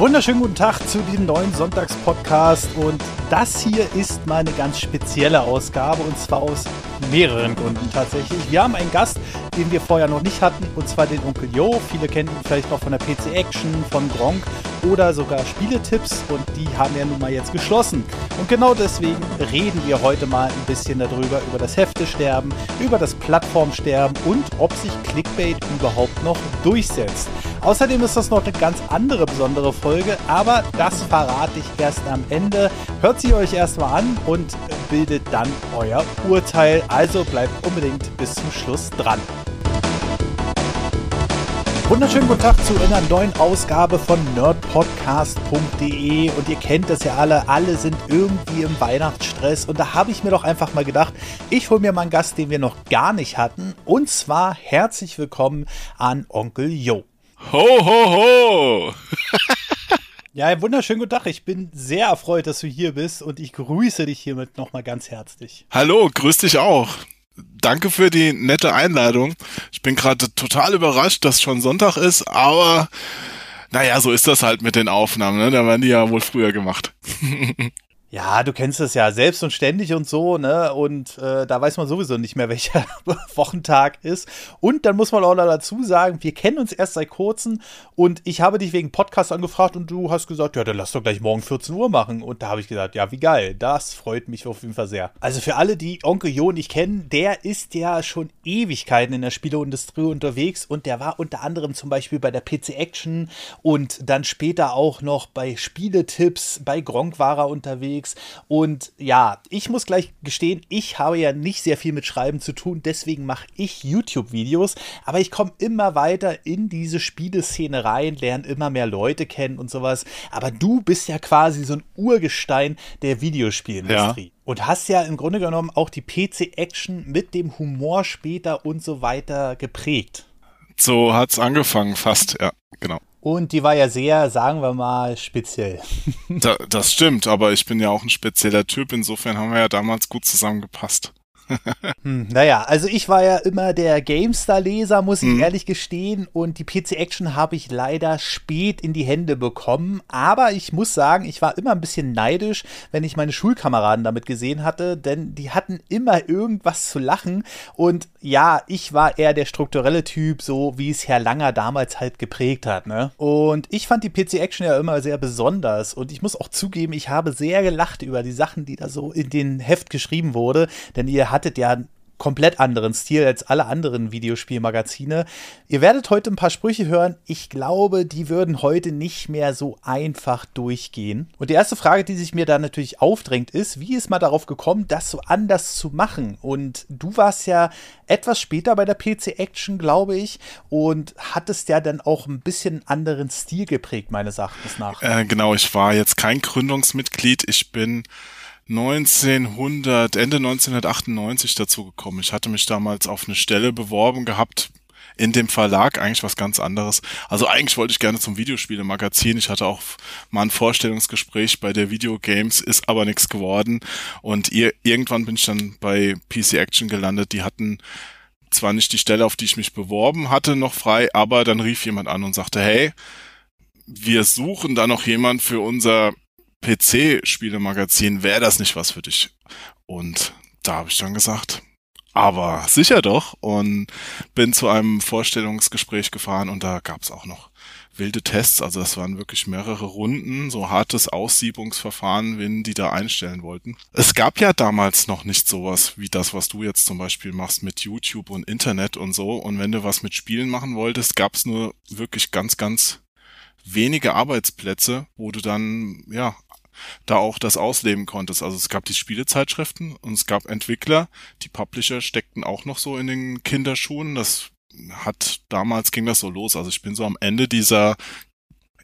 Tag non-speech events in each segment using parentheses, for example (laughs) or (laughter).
Wunderschönen guten Tag zu diesem neuen Sonntagspodcast und das hier ist meine ganz spezielle Ausgabe und zwar aus mehreren Gründen tatsächlich. Wir haben einen Gast, den wir vorher noch nicht hatten und zwar den Onkel Jo. Viele kennen ihn vielleicht noch von der PC Action, von Gronk oder sogar Spieletipps und die haben ja nun mal jetzt geschlossen. Und genau deswegen reden wir heute mal ein bisschen darüber, über das Heftesterben, über das Plattformsterben und ob sich Clickbait überhaupt noch durchsetzt. Außerdem ist das noch eine ganz andere besondere Folge, aber das verrate ich erst am Ende. Hört sie euch erstmal an und bildet dann euer Urteil. Also bleibt unbedingt bis zum Schluss dran. Wunderschönen guten Tag zu einer neuen Ausgabe von nerdpodcast.de und ihr kennt das ja alle, alle sind irgendwie im Weihnachtsstress und da habe ich mir doch einfach mal gedacht, ich hole mir mal einen Gast, den wir noch gar nicht hatten und zwar herzlich willkommen an Onkel Jo. Ho, ho, ho! (laughs) ja, wunderschönen guten Tag. Ich bin sehr erfreut, dass du hier bist und ich grüße dich hiermit nochmal ganz herzlich. Hallo, grüß dich auch. Danke für die nette Einladung. Ich bin gerade total überrascht, dass schon Sonntag ist, aber naja, so ist das halt mit den Aufnahmen, ne? Da werden die ja wohl früher gemacht. (laughs) Ja, du kennst es ja selbst und ständig und so, ne? Und äh, da weiß man sowieso nicht mehr, (laughs) welcher Wochentag ist. Und dann muss man auch noch dazu sagen, wir kennen uns erst seit kurzem und ich habe dich wegen Podcast angefragt und du hast gesagt, ja, dann lass doch gleich morgen 14 Uhr machen. Und da habe ich gesagt, ja, wie geil. Das freut mich auf jeden Fall sehr. Also für alle, die Onkel Jo nicht kennen, der ist ja schon Ewigkeiten in der Spieleindustrie unterwegs und der war unter anderem zum Beispiel bei der PC Action und dann später auch noch bei Spieletipps, bei Gronk war er unterwegs unterwegs. Und ja, ich muss gleich gestehen, ich habe ja nicht sehr viel mit Schreiben zu tun, deswegen mache ich YouTube-Videos, aber ich komme immer weiter in diese Spieleszene rein, lerne immer mehr Leute kennen und sowas. Aber du bist ja quasi so ein Urgestein der Videospielindustrie. Ja. Und hast ja im Grunde genommen auch die PC-Action mit dem Humor später und so weiter geprägt. So hat's angefangen, fast, ja, genau. Und die war ja sehr, sagen wir mal, speziell. Da, das stimmt, aber ich bin ja auch ein spezieller Typ, insofern haben wir ja damals gut zusammengepasst. (laughs) hm, naja, also ich war ja immer der GameStar-Leser, muss ich hm. ehrlich gestehen. Und die PC-Action habe ich leider spät in die Hände bekommen. Aber ich muss sagen, ich war immer ein bisschen neidisch, wenn ich meine Schulkameraden damit gesehen hatte, denn die hatten immer irgendwas zu lachen. Und ja, ich war eher der strukturelle Typ, so wie es Herr Langer damals halt geprägt hat. Ne? Und ich fand die PC-Action ja immer sehr besonders. Und ich muss auch zugeben, ich habe sehr gelacht über die Sachen, die da so in den Heft geschrieben wurde. Denn ihr hattet ja komplett anderen Stil als alle anderen Videospielmagazine. Ihr werdet heute ein paar Sprüche hören. Ich glaube, die würden heute nicht mehr so einfach durchgehen. Und die erste Frage, die sich mir da natürlich aufdrängt, ist, wie ist man darauf gekommen, das so anders zu machen? Und du warst ja etwas später bei der PC Action, glaube ich, und hattest ja dann auch ein bisschen anderen Stil geprägt, meines Erachtens nach. Äh, genau, ich war jetzt kein Gründungsmitglied. Ich bin 1900, Ende 1998 dazu gekommen. Ich hatte mich damals auf eine Stelle beworben gehabt in dem Verlag, eigentlich was ganz anderes. Also eigentlich wollte ich gerne zum Videospielemagazin. Ich hatte auch mal ein Vorstellungsgespräch bei der Videogames, ist aber nichts geworden. Und ihr, irgendwann bin ich dann bei PC Action gelandet. Die hatten zwar nicht die Stelle, auf die ich mich beworben hatte, noch frei, aber dann rief jemand an und sagte, hey, wir suchen da noch jemand für unser PC-Spielemagazin, wäre das nicht was für dich? Und da habe ich dann gesagt, aber sicher doch und bin zu einem Vorstellungsgespräch gefahren und da gab es auch noch wilde Tests, also das waren wirklich mehrere Runden, so hartes Aussiebungsverfahren, wenn die da einstellen wollten. Es gab ja damals noch nicht sowas wie das, was du jetzt zum Beispiel machst mit YouTube und Internet und so. Und wenn du was mit Spielen machen wolltest, gab es nur wirklich ganz, ganz wenige Arbeitsplätze, wo du dann ja da auch das ausleben konntest. Also es gab die Spielezeitschriften und es gab Entwickler, die Publisher steckten auch noch so in den Kinderschuhen. Das hat damals ging das so los. Also ich bin so am Ende dieser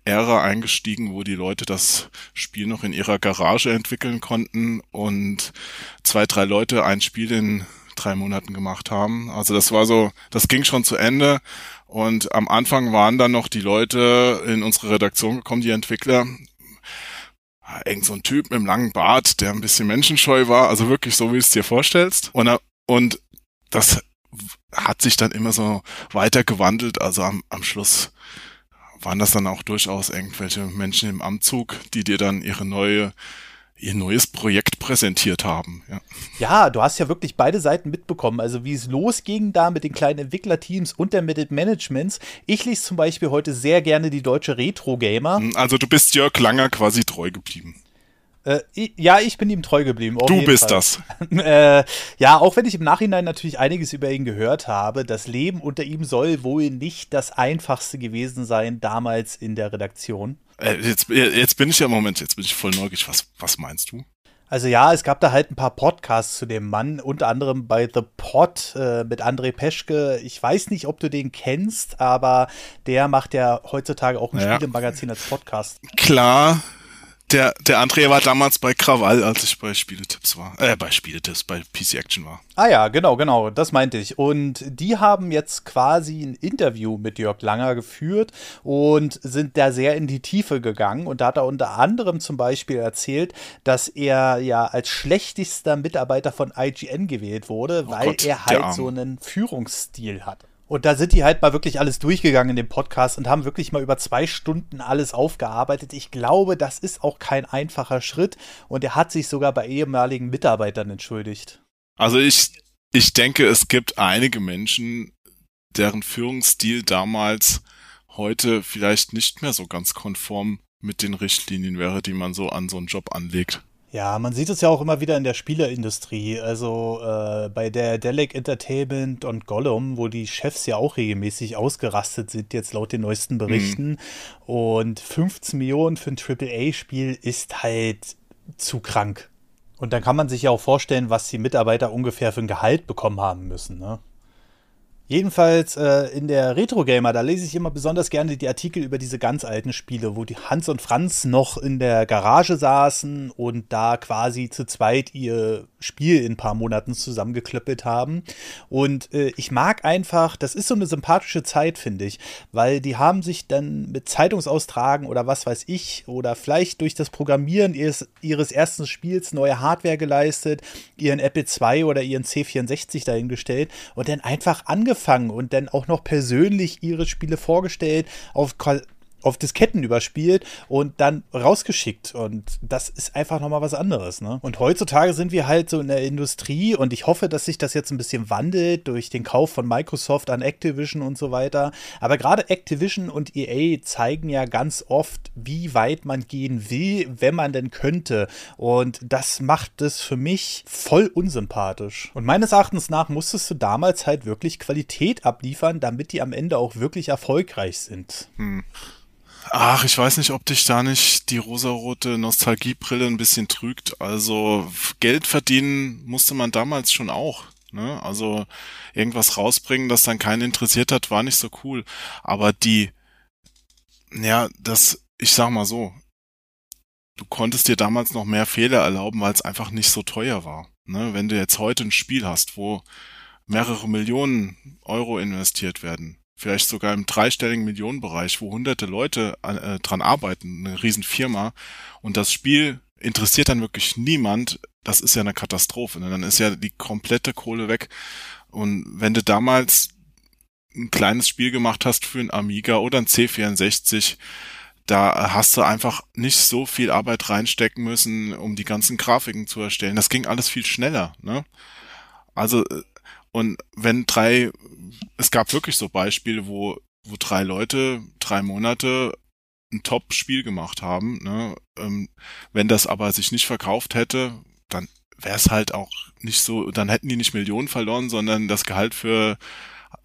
Ära eingestiegen, wo die Leute das Spiel noch in ihrer Garage entwickeln konnten und zwei, drei Leute ein Spiel in drei Monaten gemacht haben. Also das war so, das ging schon zu Ende. Und am Anfang waren dann noch die Leute in unsere Redaktion gekommen, die Entwickler, irgend so ein Typ mit einem langen Bart, der ein bisschen menschenscheu war, also wirklich so, wie du es dir vorstellst. Und, und das hat sich dann immer so weiter gewandelt. Also am, am Schluss waren das dann auch durchaus irgendwelche Menschen im Amtzug, die dir dann ihre neue ihr neues Projekt präsentiert haben. Ja. ja, du hast ja wirklich beide Seiten mitbekommen. Also wie es losging da mit den kleinen Entwicklerteams und der mit Managements. Ich lese zum Beispiel heute sehr gerne die deutsche Retro Gamer. Also du bist Jörg Langer quasi treu geblieben. Äh, ja, ich bin ihm treu geblieben. Du bist Fall. das. (laughs) äh, ja, auch wenn ich im Nachhinein natürlich einiges über ihn gehört habe, das Leben unter ihm soll wohl nicht das einfachste gewesen sein damals in der Redaktion. Äh, jetzt, jetzt bin ich ja, Moment, jetzt bin ich voll neugierig. Was, was meinst du? Also ja, es gab da halt ein paar Podcasts zu dem Mann, unter anderem bei The Pod äh, mit André Peschke. Ich weiß nicht, ob du den kennst, aber der macht ja heutzutage auch ein naja. Spielemagazin als Podcast. Klar, der, der André war damals bei Krawall, als ich bei Spieletipps war. Äh, bei Spieletipps, bei PC Action war. Ah ja, genau, genau, das meinte ich. Und die haben jetzt quasi ein Interview mit Jörg Langer geführt und sind da sehr in die Tiefe gegangen. Und da hat er unter anderem zum Beispiel erzählt, dass er ja als schlechtester Mitarbeiter von IGN gewählt wurde, oh weil Gott, er halt so einen Führungsstil hat. Und da sind die halt mal wirklich alles durchgegangen in dem Podcast und haben wirklich mal über zwei Stunden alles aufgearbeitet. Ich glaube, das ist auch kein einfacher Schritt. Und er hat sich sogar bei ehemaligen Mitarbeitern entschuldigt. Also ich, ich denke, es gibt einige Menschen, deren Führungsstil damals heute vielleicht nicht mehr so ganz konform mit den Richtlinien wäre, die man so an so einen Job anlegt. Ja, man sieht es ja auch immer wieder in der Spieleindustrie. Also äh, bei der Delic Entertainment und Gollum, wo die Chefs ja auch regelmäßig ausgerastet sind, jetzt laut den neuesten Berichten. Mhm. Und 15 Millionen für ein AAA-Spiel ist halt zu krank. Und dann kann man sich ja auch vorstellen, was die Mitarbeiter ungefähr für ein Gehalt bekommen haben müssen. Ne? Jedenfalls äh, in der Retro Gamer, da lese ich immer besonders gerne die Artikel über diese ganz alten Spiele, wo die Hans und Franz noch in der Garage saßen und da quasi zu zweit ihr Spiel in ein paar Monaten zusammengeklöppelt haben. Und äh, ich mag einfach, das ist so eine sympathische Zeit, finde ich, weil die haben sich dann mit Zeitungsaustragen oder was weiß ich oder vielleicht durch das Programmieren ihres, ihres ersten Spiels neue Hardware geleistet, ihren Apple II oder ihren C64 dahingestellt und dann einfach angefangen und dann auch noch persönlich ihre Spiele vorgestellt, auf auf Disketten überspielt und dann rausgeschickt. Und das ist einfach nochmal was anderes. Ne? Und heutzutage sind wir halt so in der Industrie und ich hoffe, dass sich das jetzt ein bisschen wandelt durch den Kauf von Microsoft an Activision und so weiter. Aber gerade Activision und EA zeigen ja ganz oft, wie weit man gehen will, wenn man denn könnte. Und das macht es für mich voll unsympathisch. Und meines Erachtens nach musstest du damals halt wirklich Qualität abliefern, damit die am Ende auch wirklich erfolgreich sind. Hm. Ach, ich weiß nicht, ob dich da nicht die rosarote Nostalgiebrille ein bisschen trügt. Also Geld verdienen musste man damals schon auch. Ne? Also irgendwas rausbringen, das dann keinen interessiert hat, war nicht so cool. Aber die, ja, das, ich sag mal so, du konntest dir damals noch mehr Fehler erlauben, weil es einfach nicht so teuer war. Ne? Wenn du jetzt heute ein Spiel hast, wo mehrere Millionen Euro investiert werden, vielleicht sogar im dreistelligen Millionenbereich, wo hunderte Leute äh, dran arbeiten, eine Riesenfirma, und das Spiel interessiert dann wirklich niemand, das ist ja eine Katastrophe. Ne? Dann ist ja die komplette Kohle weg. Und wenn du damals ein kleines Spiel gemacht hast für ein Amiga oder ein C64, da hast du einfach nicht so viel Arbeit reinstecken müssen, um die ganzen Grafiken zu erstellen. Das ging alles viel schneller. Ne? Also äh, und wenn drei, es gab wirklich so Beispiele, wo, wo drei Leute drei Monate ein Top-Spiel gemacht haben. Ne? Ähm, wenn das aber sich nicht verkauft hätte, dann wäre es halt auch nicht so, dann hätten die nicht Millionen verloren, sondern das Gehalt für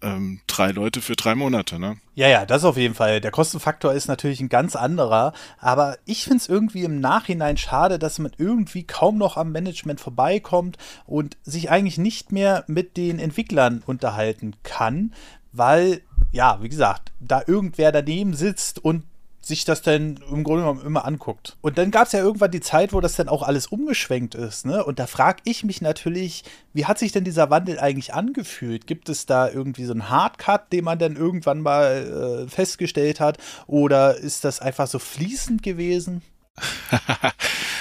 ähm, drei Leute für drei Monate, ne? Ja, ja, das auf jeden Fall. Der Kostenfaktor ist natürlich ein ganz anderer, aber ich finde es irgendwie im Nachhinein schade, dass man irgendwie kaum noch am Management vorbeikommt und sich eigentlich nicht mehr mit den Entwicklern unterhalten kann, weil ja, wie gesagt, da irgendwer daneben sitzt und sich das dann im Grunde genommen immer anguckt. Und dann gab es ja irgendwann die Zeit, wo das dann auch alles umgeschwenkt ist, ne? Und da frage ich mich natürlich, wie hat sich denn dieser Wandel eigentlich angefühlt? Gibt es da irgendwie so einen Hardcut, den man dann irgendwann mal äh, festgestellt hat? Oder ist das einfach so fließend gewesen? (laughs)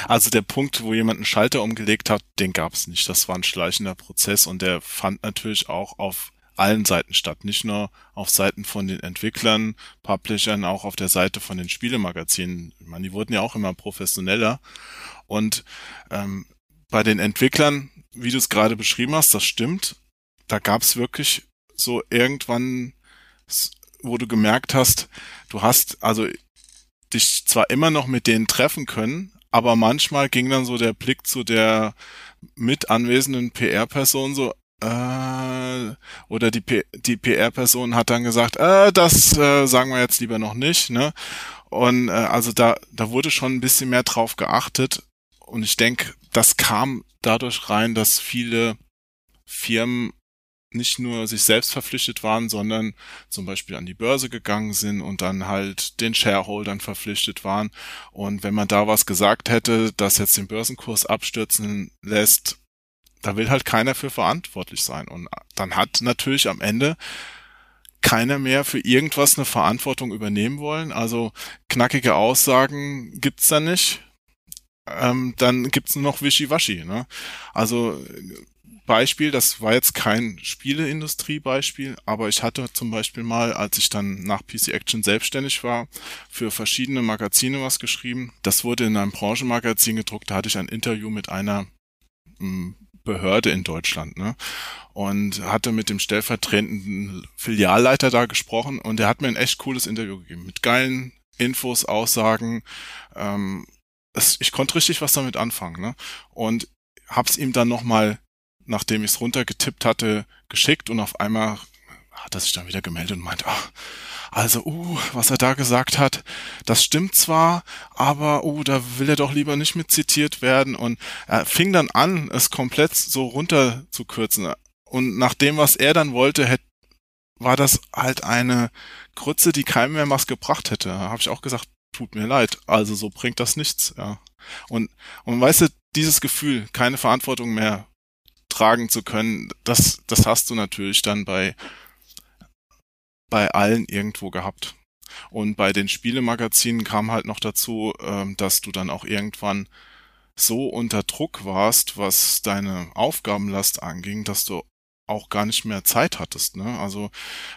also der Punkt, wo jemand einen Schalter umgelegt hat, den gab es nicht. Das war ein schleichender Prozess und der fand natürlich auch auf allen Seiten statt, nicht nur auf Seiten von den Entwicklern, Publishern, auch auf der Seite von den Spielemagazinen. Ich meine, die wurden ja auch immer professioneller. Und ähm, bei den Entwicklern, wie du es gerade beschrieben hast, das stimmt. Da gab es wirklich so irgendwann, wo du gemerkt hast, du hast also dich zwar immer noch mit denen treffen können, aber manchmal ging dann so der Blick zu der mit anwesenden PR-Person so, äh, oder die, die PR-Person hat dann gesagt, äh, das äh, sagen wir jetzt lieber noch nicht, ne? Und äh, also da, da wurde schon ein bisschen mehr drauf geachtet. Und ich denke, das kam dadurch rein, dass viele Firmen nicht nur sich selbst verpflichtet waren, sondern zum Beispiel an die Börse gegangen sind und dann halt den Shareholdern verpflichtet waren. Und wenn man da was gesagt hätte, das jetzt den Börsenkurs abstürzen lässt, da will halt keiner für verantwortlich sein. Und dann hat natürlich am Ende keiner mehr für irgendwas eine Verantwortung übernehmen wollen. Also knackige Aussagen gibt's da nicht. Ähm, dann gibt's nur noch Wischiwaschi. Ne? Also Beispiel, das war jetzt kein Spieleindustrie-Beispiel, aber ich hatte zum Beispiel mal, als ich dann nach PC Action selbstständig war, für verschiedene Magazine was geschrieben. Das wurde in einem Branchenmagazin gedruckt, da hatte ich ein Interview mit einer hm, Behörde in Deutschland, ne? Und hatte mit dem stellvertretenden Filialleiter da gesprochen und der hat mir ein echt cooles Interview gegeben mit geilen Infos, Aussagen. Ähm, es, ich konnte richtig was damit anfangen, ne? Und hab's ihm dann nochmal nachdem ich es runtergetippt hatte, geschickt und auf einmal hat er sich dann wieder gemeldet und meint, ach, also, uh, was er da gesagt hat, das stimmt zwar, aber, uh, da will er doch lieber nicht mit zitiert werden und er fing dann an, es komplett so runter zu kürzen. Und nach dem, was er dann wollte, hätte, war das halt eine Grütze, die keinem mehr was gebracht hätte. Da habe ich auch gesagt, tut mir leid, also so bringt das nichts, ja. Und, und weißt du, dieses Gefühl, keine Verantwortung mehr tragen zu können, das, das hast du natürlich dann bei, bei allen irgendwo gehabt. Und bei den Spielemagazinen kam halt noch dazu, ähm, dass du dann auch irgendwann so unter Druck warst, was deine Aufgabenlast anging, dass du auch gar nicht mehr Zeit hattest. Ne? Also,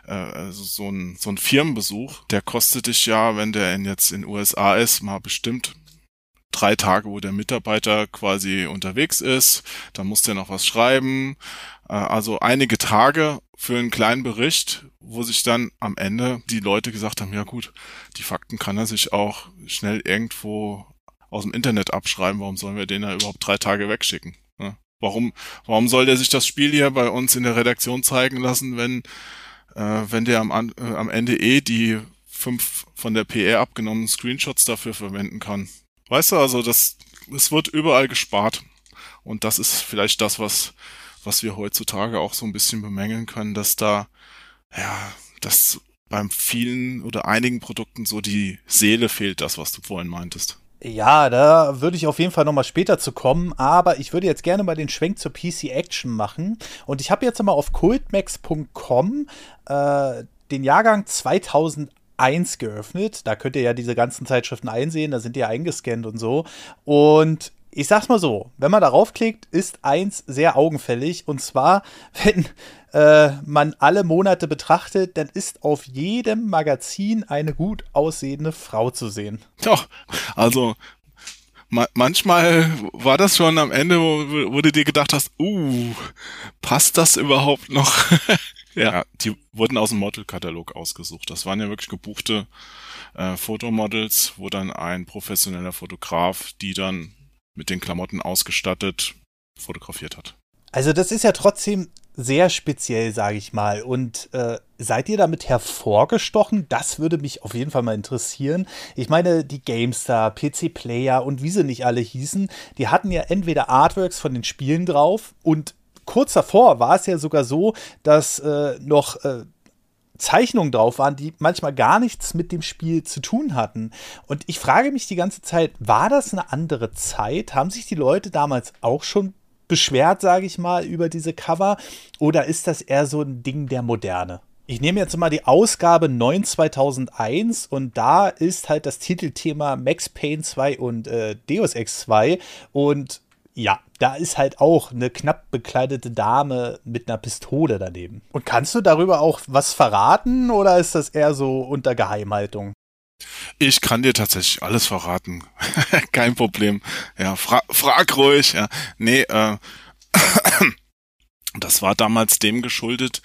äh, also so, ein, so ein Firmenbesuch, der kostet dich ja, wenn der in jetzt in USA ist, mal bestimmt drei Tage, wo der Mitarbeiter quasi unterwegs ist, dann muss der noch was schreiben. Äh, also einige Tage für einen kleinen Bericht, wo sich dann am Ende die Leute gesagt haben, ja gut, die Fakten kann er sich auch schnell irgendwo aus dem Internet abschreiben, warum sollen wir den da überhaupt drei Tage wegschicken? Warum, warum soll der sich das Spiel hier bei uns in der Redaktion zeigen lassen, wenn, äh, wenn der am, äh, am Ende eh die fünf von der PR abgenommenen Screenshots dafür verwenden kann? Weißt du, also das, es wird überall gespart. Und das ist vielleicht das, was, was wir heutzutage auch so ein bisschen bemängeln können, dass da, ja, dass beim vielen oder einigen Produkten so die Seele fehlt, das, was du vorhin meintest. Ja, da würde ich auf jeden Fall nochmal später zu kommen, aber ich würde jetzt gerne mal den Schwenk zur PC Action machen. Und ich habe jetzt mal auf cultmax.com äh, den Jahrgang 2001 1 geöffnet. Da könnt ihr ja diese ganzen Zeitschriften einsehen, da sind die ja eingescannt und so. Und ich sag's mal so, wenn man darauf klickt, ist eins sehr augenfällig. Und zwar, (laughs) wenn äh, man alle Monate betrachtet, dann ist auf jedem Magazin eine gut aussehende Frau zu sehen. Doch, also ma manchmal war das schon am Ende, wo, wo du dir gedacht hast, uh, passt das überhaupt noch? (laughs) Ja. ja, die wurden aus dem Modelkatalog ausgesucht. Das waren ja wirklich gebuchte äh, Fotomodels, wo dann ein professioneller Fotograf die dann mit den Klamotten ausgestattet fotografiert hat. Also das ist ja trotzdem sehr speziell, sage ich mal. Und äh, seid ihr damit hervorgestochen? Das würde mich auf jeden Fall mal interessieren. Ich meine, die GameStar, PC Player und wie sie nicht alle hießen, die hatten ja entweder Artworks von den Spielen drauf und kurz davor war es ja sogar so, dass äh, noch äh, Zeichnungen drauf waren, die manchmal gar nichts mit dem Spiel zu tun hatten. Und ich frage mich die ganze Zeit, war das eine andere Zeit? Haben sich die Leute damals auch schon beschwert, sage ich mal, über diese Cover? Oder ist das eher so ein Ding der Moderne? Ich nehme jetzt mal die Ausgabe 9 2001 und da ist halt das Titelthema Max Payne 2 und äh, Deus Ex 2 und Ja, da ist halt auch eine knapp bekleidete Dame mit einer Pistole daneben. Und kannst du darüber auch was verraten oder ist das eher so unter Geheimhaltung? Ich kann dir tatsächlich alles verraten. (laughs) Kein Problem. Ja, fra frag ruhig. Ja. Nee, äh, (clears throat) das war damals dem geschuldet,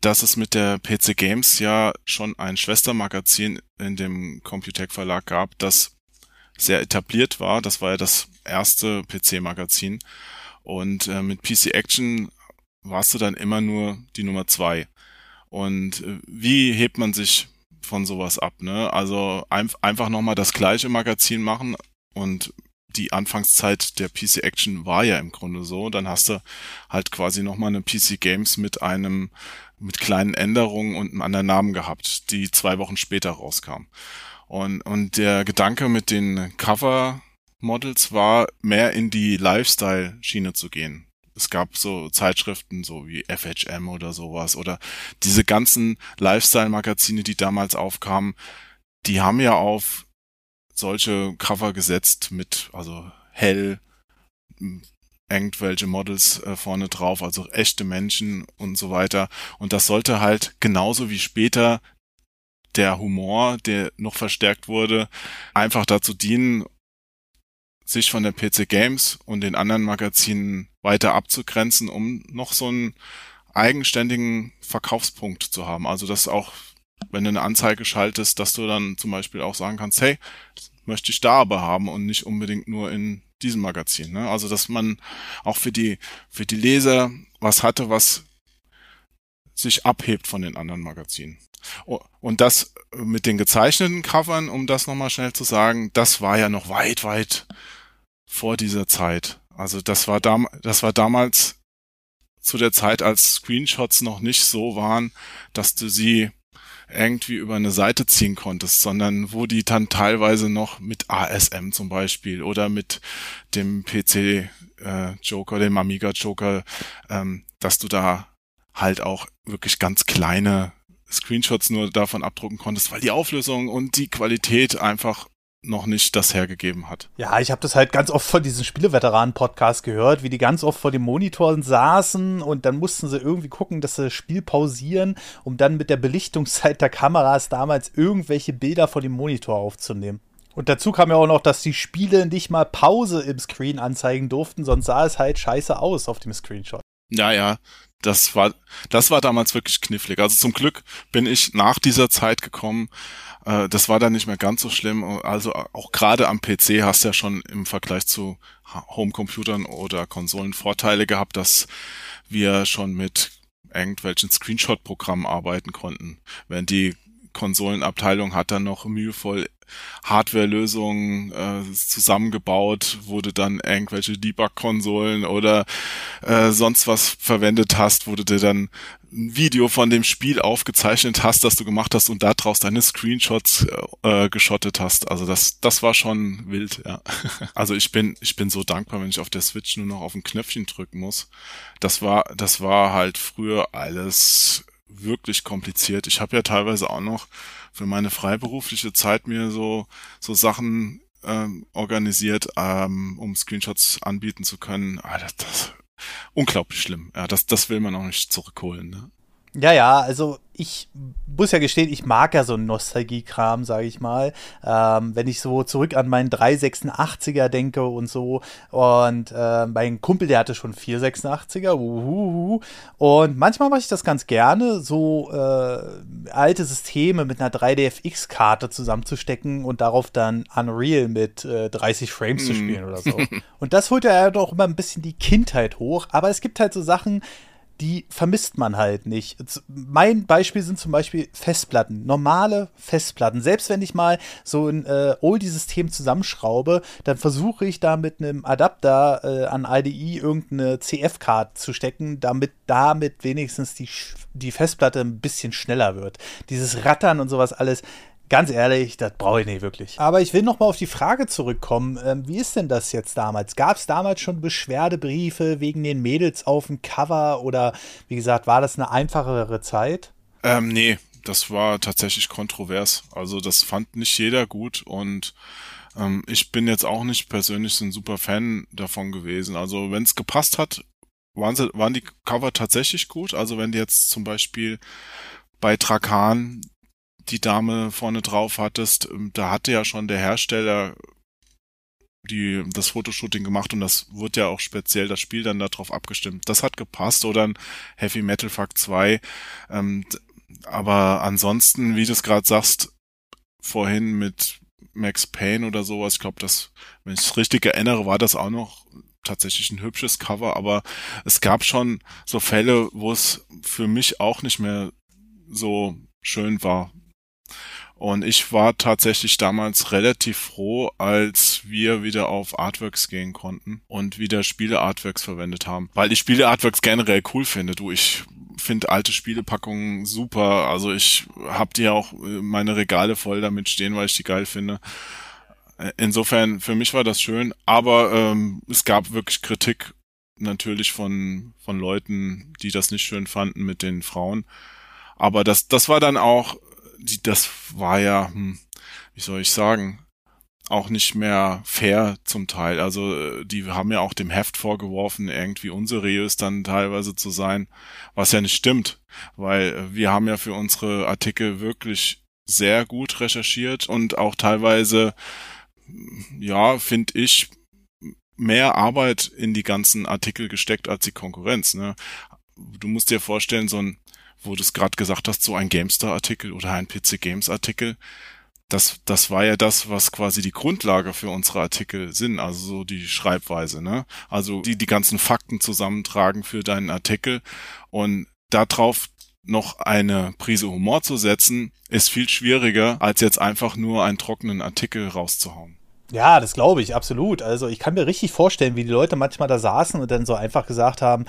dass es mit der PC Games ja schon ein Schwestermagazin in dem Computec Verlag gab, das sehr etabliert war. Das war ja das erste PC-Magazin. Und äh, mit PC Action warst du dann immer nur die Nummer zwei. Und äh, wie hebt man sich von sowas ab? Ne? Also ein, einfach nochmal das gleiche Magazin machen und die Anfangszeit der PC Action war ja im Grunde so. Dann hast du halt quasi nochmal eine PC Games mit einem, mit kleinen Änderungen und einem anderen Namen gehabt, die zwei Wochen später rauskam. Und, und der Gedanke mit den Cover Models war, mehr in die Lifestyle-Schiene zu gehen. Es gab so Zeitschriften so wie FHM oder sowas oder diese ganzen Lifestyle-Magazine, die damals aufkamen, die haben ja auf solche Cover gesetzt mit, also hell, irgendwelche Models äh, vorne drauf, also echte Menschen und so weiter. Und das sollte halt genauso wie später der Humor, der noch verstärkt wurde, einfach dazu dienen, sich von der PC Games und den anderen Magazinen weiter abzugrenzen, um noch so einen eigenständigen Verkaufspunkt zu haben. Also dass auch, wenn du eine Anzeige schaltest, dass du dann zum Beispiel auch sagen kannst, hey, möchte ich da aber haben und nicht unbedingt nur in diesem Magazin. Ne? Also dass man auch für die für die Leser was hatte, was sich abhebt von den anderen Magazinen. Und das mit den gezeichneten Covern, um das nochmal schnell zu sagen, das war ja noch weit, weit vor dieser Zeit. Also das war, dam das war damals zu der Zeit, als Screenshots noch nicht so waren, dass du sie irgendwie über eine Seite ziehen konntest, sondern wo die dann teilweise noch mit ASM zum Beispiel oder mit dem PC äh, Joker, dem Amiga Joker, ähm, dass du da halt auch wirklich ganz kleine Screenshots nur davon abdrucken konntest, weil die Auflösung und die Qualität einfach noch nicht das hergegeben hat. Ja, ich habe das halt ganz oft von diesen Spieleveteranen-Podcast gehört, wie die ganz oft vor den Monitoren saßen und dann mussten sie irgendwie gucken, dass sie das Spiel pausieren, um dann mit der Belichtungszeit der Kameras damals irgendwelche Bilder vor dem Monitor aufzunehmen. Und dazu kam ja auch noch, dass die Spiele nicht mal Pause im Screen anzeigen durften, sonst sah es halt scheiße aus auf dem Screenshot. Ja, ja, das war, das war damals wirklich knifflig. Also zum Glück bin ich nach dieser Zeit gekommen. Äh, das war dann nicht mehr ganz so schlimm. Also auch gerade am PC hast du ja schon im Vergleich zu Homecomputern oder Konsolen Vorteile gehabt, dass wir schon mit irgendwelchen Screenshot-Programmen arbeiten konnten. Während die Konsolenabteilung hat dann noch mühevoll Hardware-Lösungen äh, zusammengebaut, wo du dann irgendwelche Debug-Konsolen oder äh, sonst was verwendet hast, wo du dir dann ein Video von dem Spiel aufgezeichnet hast, das du gemacht hast und daraus deine Screenshots äh, geschottet hast. Also das, das war schon wild, ja. (laughs) Also ich bin, ich bin so dankbar, wenn ich auf der Switch nur noch auf ein Knöpfchen drücken muss. Das war, das war halt früher alles wirklich kompliziert. Ich habe ja teilweise auch noch für meine freiberufliche Zeit mir so, so Sachen ähm, organisiert, ähm, um Screenshots anbieten zu können. Ah, das, das unglaublich schlimm. Ja, das, das will man auch nicht zurückholen. Ne? Ja, ja, also ich muss ja gestehen, ich mag ja so einen Nostalgie-Kram, sage ich mal. Ähm, wenn ich so zurück an meinen 386er denke und so. Und äh, mein Kumpel, der hatte schon 486er. Uhuhu. Und manchmal mache ich das ganz gerne, so äh, alte Systeme mit einer 3DFX-Karte zusammenzustecken und darauf dann Unreal mit äh, 30 Frames mm. zu spielen oder so. (laughs) und das holt ja doch immer ein bisschen die Kindheit hoch. Aber es gibt halt so Sachen, die vermisst man halt nicht. Mein Beispiel sind zum Beispiel Festplatten, normale Festplatten. Selbst wenn ich mal so ein äh, Oldie-System zusammenschraube, dann versuche ich da mit einem Adapter äh, an IDE irgendeine CF-Card zu stecken, damit damit wenigstens die, die Festplatte ein bisschen schneller wird. Dieses Rattern und sowas alles, Ganz ehrlich, das brauche ich nicht wirklich. Aber ich will noch mal auf die Frage zurückkommen. Ähm, wie ist denn das jetzt damals? Gab es damals schon Beschwerdebriefe wegen den Mädels auf dem Cover oder wie gesagt, war das eine einfachere Zeit? Ähm, nee, das war tatsächlich kontrovers. Also das fand nicht jeder gut und ähm, ich bin jetzt auch nicht persönlich so ein super Fan davon gewesen. Also wenn es gepasst hat, waren, sie, waren die Cover tatsächlich gut. Also wenn du jetzt zum Beispiel bei Trakan die Dame vorne drauf hattest, ähm, da hatte ja schon der Hersteller die das Fotoshooting gemacht und das wurde ja auch speziell das Spiel dann darauf abgestimmt. Das hat gepasst oder ein Heavy Metal Fuck 2. Ähm, aber ansonsten, wie du es gerade sagst, vorhin mit Max Payne oder sowas, ich glaube, das, wenn ich es richtig erinnere, war das auch noch tatsächlich ein hübsches Cover, aber es gab schon so Fälle, wo es für mich auch nicht mehr so schön war. Und ich war tatsächlich damals relativ froh, als wir wieder auf Artworks gehen konnten und wieder Spiele-Artworks verwendet haben. Weil ich Spiele-Artworks generell cool finde. Du, ich finde alte Spielepackungen super. Also ich hab die auch äh, meine Regale voll damit stehen, weil ich die geil finde. Äh, insofern, für mich war das schön, aber ähm, es gab wirklich Kritik natürlich von, von Leuten, die das nicht schön fanden mit den Frauen. Aber das, das war dann auch die, das war ja, hm, wie soll ich sagen, auch nicht mehr fair zum Teil. Also äh, die haben ja auch dem Heft vorgeworfen, irgendwie unseriös dann teilweise zu sein, was ja nicht stimmt, weil äh, wir haben ja für unsere Artikel wirklich sehr gut recherchiert und auch teilweise, ja, finde ich, mehr Arbeit in die ganzen Artikel gesteckt als die Konkurrenz. Ne? Du musst dir vorstellen, so ein wo du es gerade gesagt hast, so ein GameStar-Artikel oder ein PC Games-Artikel, das, das war ja das, was quasi die Grundlage für unsere Artikel sind, also so die Schreibweise, ne? Also die die ganzen Fakten zusammentragen für deinen Artikel und darauf noch eine Prise Humor zu setzen, ist viel schwieriger, als jetzt einfach nur einen trockenen Artikel rauszuhauen. Ja, das glaube ich, absolut. Also ich kann mir richtig vorstellen, wie die Leute manchmal da saßen und dann so einfach gesagt haben,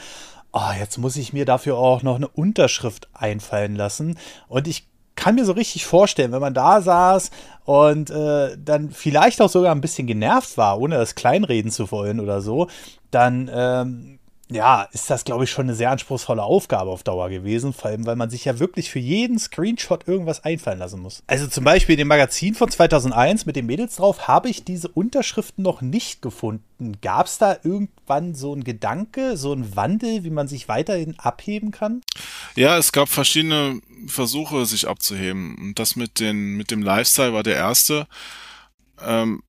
oh, jetzt muss ich mir dafür auch noch eine Unterschrift einfallen lassen. Und ich kann mir so richtig vorstellen, wenn man da saß und äh, dann vielleicht auch sogar ein bisschen genervt war, ohne das kleinreden zu wollen oder so, dann ähm, ja, ist das, glaube ich, schon eine sehr anspruchsvolle Aufgabe auf Dauer gewesen, vor allem, weil man sich ja wirklich für jeden Screenshot irgendwas einfallen lassen muss. Also zum Beispiel in dem Magazin von 2001 mit den Mädels drauf habe ich diese Unterschriften noch nicht gefunden. Gab es da irgendwann so ein Gedanke, so ein Wandel, wie man sich weiterhin abheben kann? Ja, es gab verschiedene Versuche, sich abzuheben. Und das mit, den, mit dem Lifestyle war der erste. Ähm,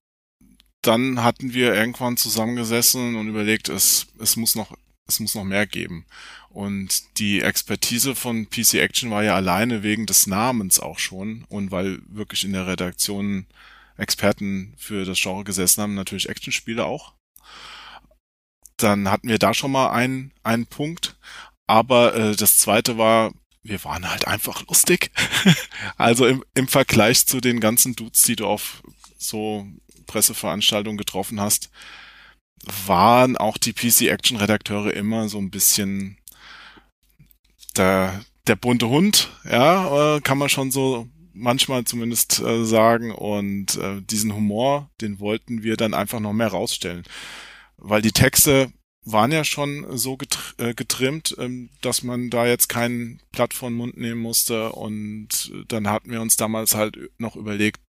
dann hatten wir irgendwann zusammengesessen und überlegt, es, es muss noch es muss noch mehr geben. Und die Expertise von PC Action war ja alleine wegen des Namens auch schon und weil wirklich in der Redaktion Experten für das Genre gesessen haben, natürlich Actionspiele auch. Dann hatten wir da schon mal einen, einen Punkt. Aber äh, das zweite war, wir waren halt einfach lustig. (laughs) also im, im Vergleich zu den ganzen Dudes, die du auf so Presseveranstaltungen getroffen hast, waren auch die PC-Action-Redakteure immer so ein bisschen der, der bunte Hund, ja, äh, kann man schon so manchmal zumindest äh, sagen. Und äh, diesen Humor, den wollten wir dann einfach noch mehr rausstellen. Weil die Texte waren ja schon so getr getrimmt, ähm, dass man da jetzt kein Blatt von Mund nehmen musste. Und dann hatten wir uns damals halt noch überlegt,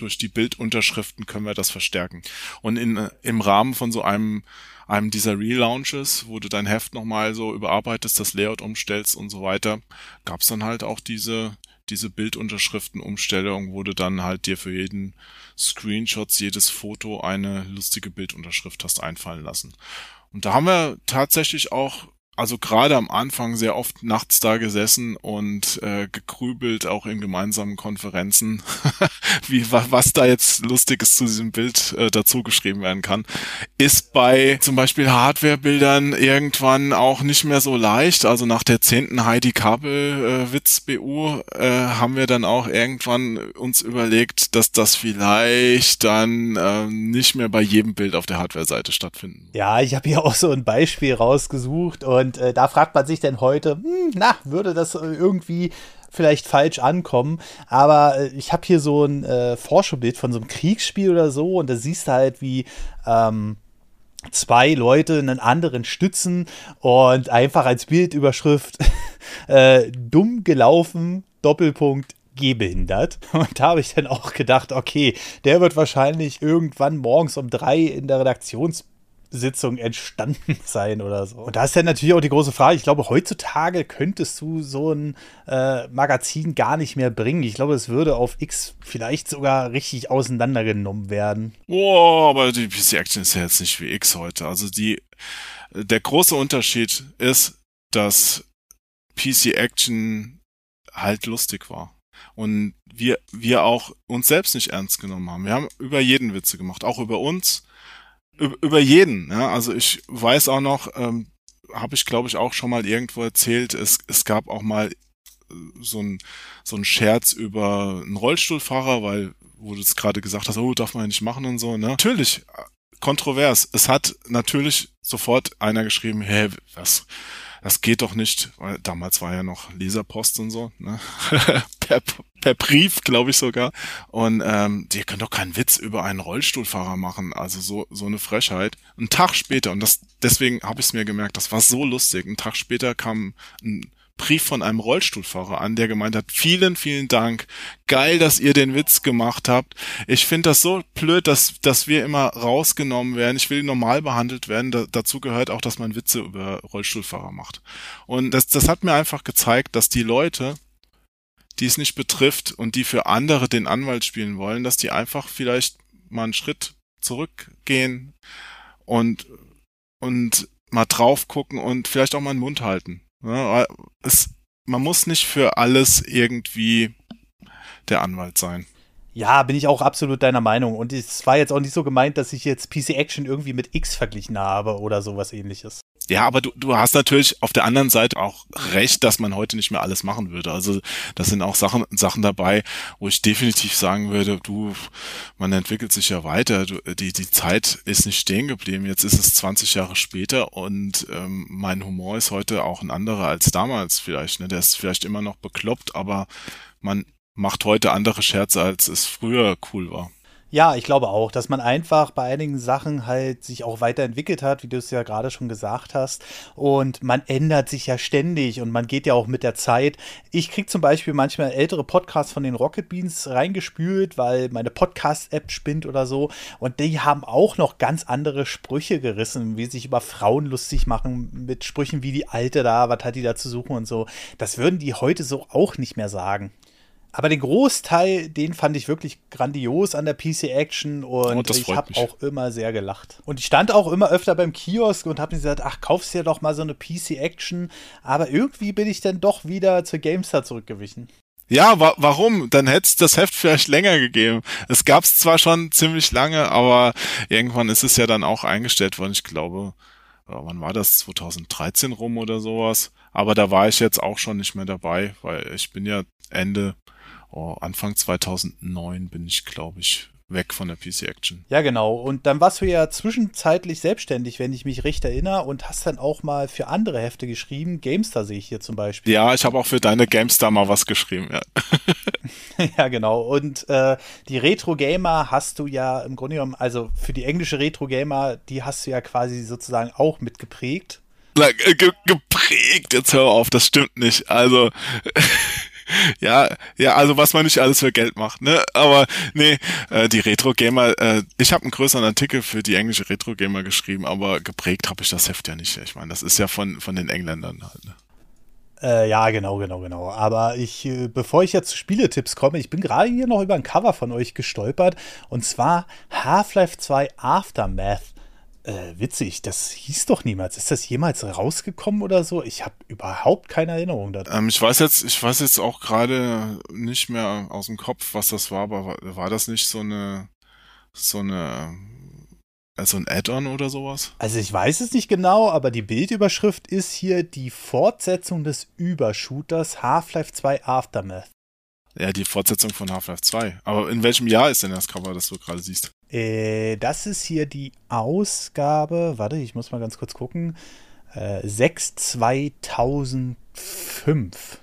durch die Bildunterschriften können wir das verstärken. Und in, im Rahmen von so einem, einem dieser Relaunches, wo du dein Heft nochmal so überarbeitest, das Layout umstellst und so weiter, gab's dann halt auch diese, diese Bildunterschriftenumstellung, wo du dann halt dir für jeden Screenshots, jedes Foto eine lustige Bildunterschrift hast einfallen lassen. Und da haben wir tatsächlich auch also gerade am Anfang sehr oft nachts da gesessen und äh, gegrübelt, auch in gemeinsamen Konferenzen, (laughs) wie was da jetzt Lustiges zu diesem Bild äh, dazu geschrieben werden kann. Ist bei zum Beispiel Hardware-Bildern irgendwann auch nicht mehr so leicht. Also nach der zehnten Heidi Kabel äh, Witz BU äh, haben wir dann auch irgendwann uns überlegt, dass das vielleicht dann äh, nicht mehr bei jedem Bild auf der Hardware-Seite stattfinden. Ja, ich habe hier auch so ein Beispiel rausgesucht und und äh, da fragt man sich dann heute, hm, na, würde das irgendwie vielleicht falsch ankommen. Aber äh, ich habe hier so ein äh, Vorschaubild von so einem Kriegsspiel oder so und da siehst du halt, wie ähm, zwei Leute einen anderen stützen und einfach als Bildüberschrift (laughs) äh, dumm gelaufen Doppelpunkt gehbehindert. (laughs) Und da habe ich dann auch gedacht, okay, der wird wahrscheinlich irgendwann morgens um drei in der Redaktions Sitzung entstanden (laughs) sein oder so. Und da ist dann natürlich auch die große Frage, ich glaube, heutzutage könntest du so ein äh, Magazin gar nicht mehr bringen. Ich glaube, es würde auf X vielleicht sogar richtig auseinandergenommen werden. Boah, aber die PC Action ist ja jetzt nicht wie X heute. Also die, der große Unterschied ist, dass PC Action halt lustig war. Und wir, wir auch uns selbst nicht ernst genommen haben. Wir haben über jeden Witze gemacht, auch über uns über jeden. Ja? Also ich weiß auch noch, ähm, habe ich glaube ich auch schon mal irgendwo erzählt, es, es gab auch mal äh, so ein, so ein Scherz über einen Rollstuhlfahrer, weil, wo du es gerade gesagt hast, oh, darf man ja nicht machen und so, ne? Natürlich, äh, kontrovers. Es hat natürlich sofort einer geschrieben, hey, was, das geht doch nicht, weil damals war ja noch Leserpost und so, ne? (laughs) per, per Brief, glaube ich sogar. Und ähm, die können doch keinen Witz über einen Rollstuhlfahrer machen. Also so so eine Frechheit. Ein Tag später und das deswegen habe ich es mir gemerkt. Das war so lustig. Ein Tag später kam ein Brief von einem Rollstuhlfahrer an, der gemeint hat, vielen, vielen Dank. Geil, dass ihr den Witz gemacht habt. Ich finde das so blöd, dass, dass wir immer rausgenommen werden. Ich will normal behandelt werden. Da, dazu gehört auch, dass man Witze über Rollstuhlfahrer macht. Und das, das hat mir einfach gezeigt, dass die Leute, die es nicht betrifft und die für andere den Anwalt spielen wollen, dass die einfach vielleicht mal einen Schritt zurückgehen und, und mal drauf gucken und vielleicht auch mal den Mund halten. Ja, es, man muss nicht für alles irgendwie der Anwalt sein. Ja, bin ich auch absolut deiner Meinung. Und es war jetzt auch nicht so gemeint, dass ich jetzt PC Action irgendwie mit X verglichen habe oder sowas ähnliches. Ja, aber du, du hast natürlich auf der anderen Seite auch recht, dass man heute nicht mehr alles machen würde. Also das sind auch Sachen, Sachen dabei, wo ich definitiv sagen würde, du, man entwickelt sich ja weiter. Du, die, die Zeit ist nicht stehen geblieben. Jetzt ist es 20 Jahre später und ähm, mein Humor ist heute auch ein anderer als damals vielleicht. Ne? Der ist vielleicht immer noch bekloppt, aber man macht heute andere Scherze, als es früher cool war. Ja, ich glaube auch, dass man einfach bei einigen Sachen halt sich auch weiterentwickelt hat, wie du es ja gerade schon gesagt hast. Und man ändert sich ja ständig und man geht ja auch mit der Zeit. Ich kriege zum Beispiel manchmal ältere Podcasts von den Rocket Beans reingespült, weil meine Podcast-App spinnt oder so. Und die haben auch noch ganz andere Sprüche gerissen, wie sich über Frauen lustig machen, mit Sprüchen wie die Alte da, was hat die da zu suchen und so. Das würden die heute so auch nicht mehr sagen. Aber den Großteil, den fand ich wirklich grandios an der PC Action und, oh, ich habe auch immer sehr gelacht. Und ich stand auch immer öfter beim Kiosk und habe mir gesagt, ach, kaufst dir doch mal so eine PC Action. Aber irgendwie bin ich dann doch wieder zur GameStar zurückgewichen. Ja, wa warum? Dann hätte es das Heft vielleicht länger gegeben. Es gab es zwar schon ziemlich lange, aber irgendwann ist es ja dann auch eingestellt worden. Ich glaube, wann war das? 2013 rum oder sowas. Aber da war ich jetzt auch schon nicht mehr dabei, weil ich bin ja Ende oh, Anfang 2009 bin ich, glaube ich, weg von der PC Action. Ja, genau. Und dann warst du ja zwischenzeitlich selbstständig, wenn ich mich recht erinnere, und hast dann auch mal für andere Hefte geschrieben. GameStar sehe ich hier zum Beispiel. Ja, ich habe auch für deine GameStar mal was geschrieben, ja. (laughs) ja, genau. Und äh, die Retro Gamer hast du ja im Grunde genommen, also für die englische Retro Gamer, die hast du ja quasi sozusagen auch mitgeprägt. Ge geprägt, jetzt hör auf, das stimmt nicht. Also (laughs) (laughs) ja, ja, also was man nicht alles für Geld macht, ne? Aber nee, äh, die Retro Gamer, äh, ich habe einen größeren Artikel für die englische Retro Gamer geschrieben, aber geprägt habe ich das Heft ja nicht. Ich meine, das ist ja von von den Engländern halt. Ne? Äh, ja, genau, genau, genau. Aber ich, äh, bevor ich jetzt zu Spieletipps komme, ich bin gerade hier noch über ein Cover von euch gestolpert. Und zwar Half-Life 2 Aftermath. Äh, witzig, das hieß doch niemals. Ist das jemals rausgekommen oder so? Ich habe überhaupt keine Erinnerung daran. Ähm, ich weiß jetzt, ich weiß jetzt auch gerade nicht mehr aus dem Kopf, was das war, aber war, war das nicht so eine, so eine, also ein Add-on oder sowas? Also ich weiß es nicht genau, aber die Bildüberschrift ist hier die Fortsetzung des Übershooters Half-Life 2 Aftermath. Ja, die Fortsetzung von Half-Life 2. Aber in welchem Jahr ist denn das Cover, das du gerade siehst? Äh, das ist hier die Ausgabe, warte, ich muss mal ganz kurz gucken. Äh, 6 2005.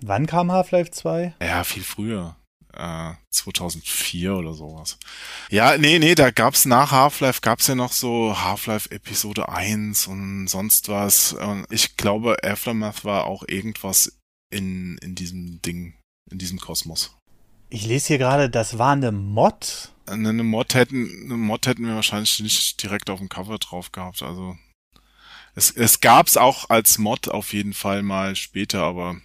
Wann kam Half-Life 2? Ja, viel früher. Äh, 2004 oder sowas. Ja, nee, nee, da gab's nach Half-Life, gab's ja noch so Half-Life Episode 1 und sonst was. Und ich glaube, Aftermath war auch irgendwas in, in diesem Ding in diesem Kosmos. Ich lese hier gerade, das war eine Mod. Eine Mod hätten, eine Mod hätten wir wahrscheinlich nicht direkt auf dem Cover drauf gehabt. Also es, es gab's auch als Mod auf jeden Fall mal später, aber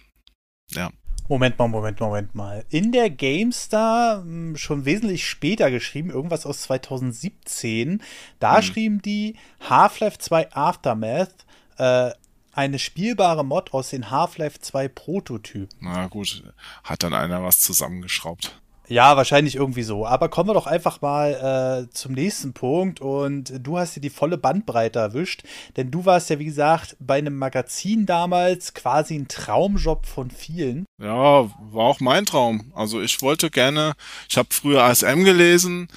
ja. Moment mal, Moment, Moment mal. In der GameStar hm, schon wesentlich später geschrieben, irgendwas aus 2017. Da hm. schrieben die Half-Life 2 Aftermath, äh, eine spielbare Mod aus den Half-Life 2 Prototypen. Na gut, hat dann einer was zusammengeschraubt. Ja, wahrscheinlich irgendwie so. Aber kommen wir doch einfach mal äh, zum nächsten Punkt. Und du hast dir die volle Bandbreite erwischt. Denn du warst ja, wie gesagt, bei einem Magazin damals quasi ein Traumjob von vielen. Ja, war auch mein Traum. Also ich wollte gerne, ich habe früher ASM gelesen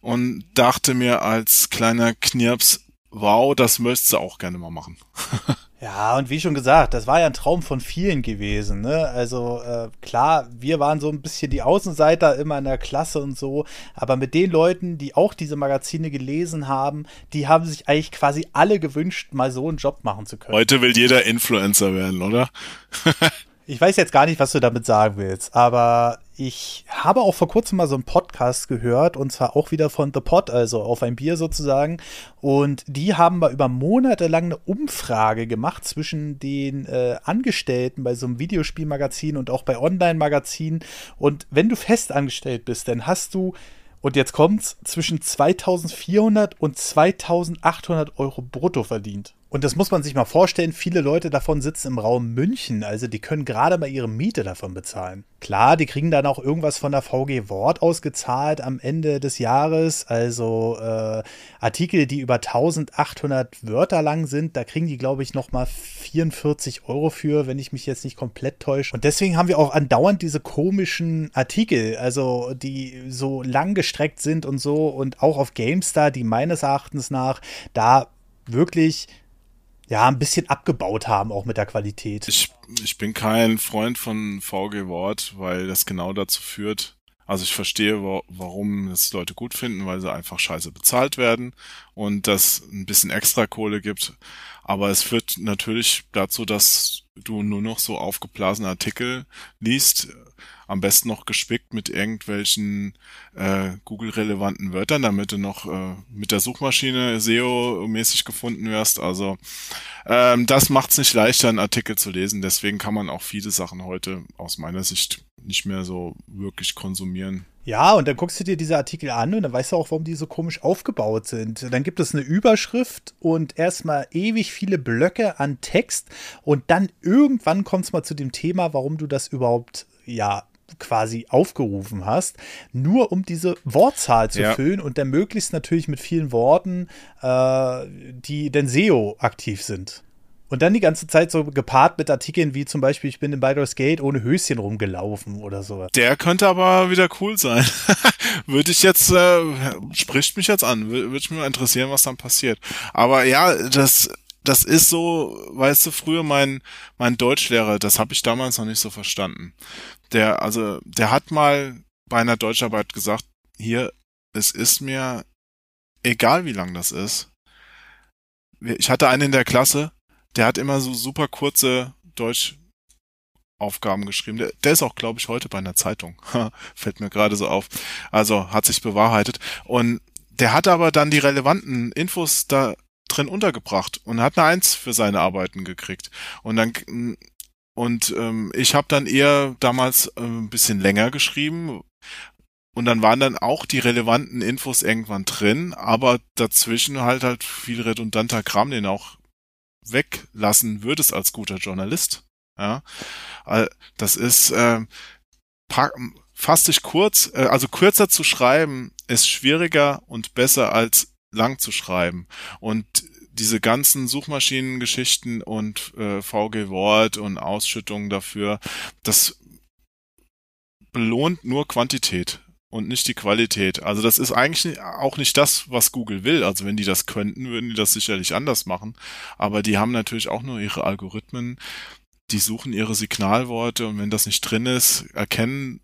und dachte mir als kleiner Knirps, wow, das möchtest du auch gerne mal machen. (laughs) Ja, und wie schon gesagt, das war ja ein Traum von vielen gewesen. Ne? Also äh, klar, wir waren so ein bisschen die Außenseiter immer in der Klasse und so, aber mit den Leuten, die auch diese Magazine gelesen haben, die haben sich eigentlich quasi alle gewünscht, mal so einen Job machen zu können. Heute will jeder Influencer werden, oder? (laughs) Ich weiß jetzt gar nicht, was du damit sagen willst, aber ich habe auch vor kurzem mal so einen Podcast gehört und zwar auch wieder von The Pod, also auf ein Bier sozusagen. Und die haben mal über Monate lang eine Umfrage gemacht zwischen den äh, Angestellten bei so einem Videospielmagazin und auch bei Online-Magazinen. Und wenn du fest angestellt bist, dann hast du und jetzt kommt's, zwischen 2400 und 2800 Euro brutto verdient. Und das muss man sich mal vorstellen, viele Leute davon sitzen im Raum München, also die können gerade mal ihre Miete davon bezahlen. Klar, die kriegen dann auch irgendwas von der VG Wort ausgezahlt am Ende des Jahres, also äh, Artikel, die über 1800 Wörter lang sind, da kriegen die, glaube ich, nochmal 44 Euro für, wenn ich mich jetzt nicht komplett täusche. Und deswegen haben wir auch andauernd diese komischen Artikel, also die so lang gestreckt sind und so und auch auf GameStar, die meines Erachtens nach da wirklich ja, ein bisschen abgebaut haben, auch mit der Qualität. Ich, ich bin kein Freund von VG Wort, weil das genau dazu führt. Also ich verstehe, warum es Leute gut finden, weil sie einfach scheiße bezahlt werden und das ein bisschen extra Kohle gibt. Aber es führt natürlich dazu, dass du nur noch so aufgeblasene Artikel liest, am besten noch gespickt mit irgendwelchen äh, Google-relevanten Wörtern, damit du noch äh, mit der Suchmaschine SEO-mäßig gefunden wirst. Also ähm, das macht es nicht leichter, einen Artikel zu lesen. Deswegen kann man auch viele Sachen heute aus meiner Sicht nicht mehr so wirklich konsumieren. Ja, und dann guckst du dir diese Artikel an und dann weißt du auch, warum die so komisch aufgebaut sind. Dann gibt es eine Überschrift und erstmal ewig viele Blöcke an Text und dann irgendwann kommt es mal zu dem Thema, warum du das überhaupt ja quasi aufgerufen hast, nur um diese Wortzahl zu ja. füllen und dann möglichst natürlich mit vielen Worten, äh, die denn SEO aktiv sind. Und dann die ganze Zeit so gepaart mit Artikeln wie zum Beispiel, ich bin in Baldur's Gate ohne Höschen rumgelaufen oder so. Der könnte aber wieder cool sein. (laughs) Würde ich jetzt, äh, spricht mich jetzt an. Würde mich mal interessieren, was dann passiert. Aber ja, das das ist so, weißt du, früher mein, mein Deutschlehrer, das habe ich damals noch nicht so verstanden. Der, also, der hat mal bei einer Deutscharbeit gesagt, hier, es ist mir egal, wie lang das ist. Ich hatte einen in der Klasse, der hat immer so super kurze Deutschaufgaben geschrieben. Der, der ist auch, glaube ich, heute bei einer Zeitung. (laughs) Fällt mir gerade so auf. Also hat sich bewahrheitet. Und der hat aber dann die relevanten Infos da drin untergebracht und hat eine Eins für seine Arbeiten gekriegt. Und dann und ähm, ich habe dann eher damals äh, ein bisschen länger geschrieben und dann waren dann auch die relevanten Infos irgendwann drin, aber dazwischen halt halt viel redundanter Kram, den auch weglassen würdest als guter Journalist. Ja, das ist äh, fass dich kurz, äh, also kürzer zu schreiben ist schwieriger und besser als lang zu schreiben. Und diese ganzen Suchmaschinengeschichten und äh, VG Wort und Ausschüttungen dafür, das belohnt nur Quantität und nicht die Qualität. Also das ist eigentlich auch nicht das, was Google will. Also wenn die das könnten, würden die das sicherlich anders machen. Aber die haben natürlich auch nur ihre Algorithmen, die suchen ihre Signalworte und wenn das nicht drin ist, erkennen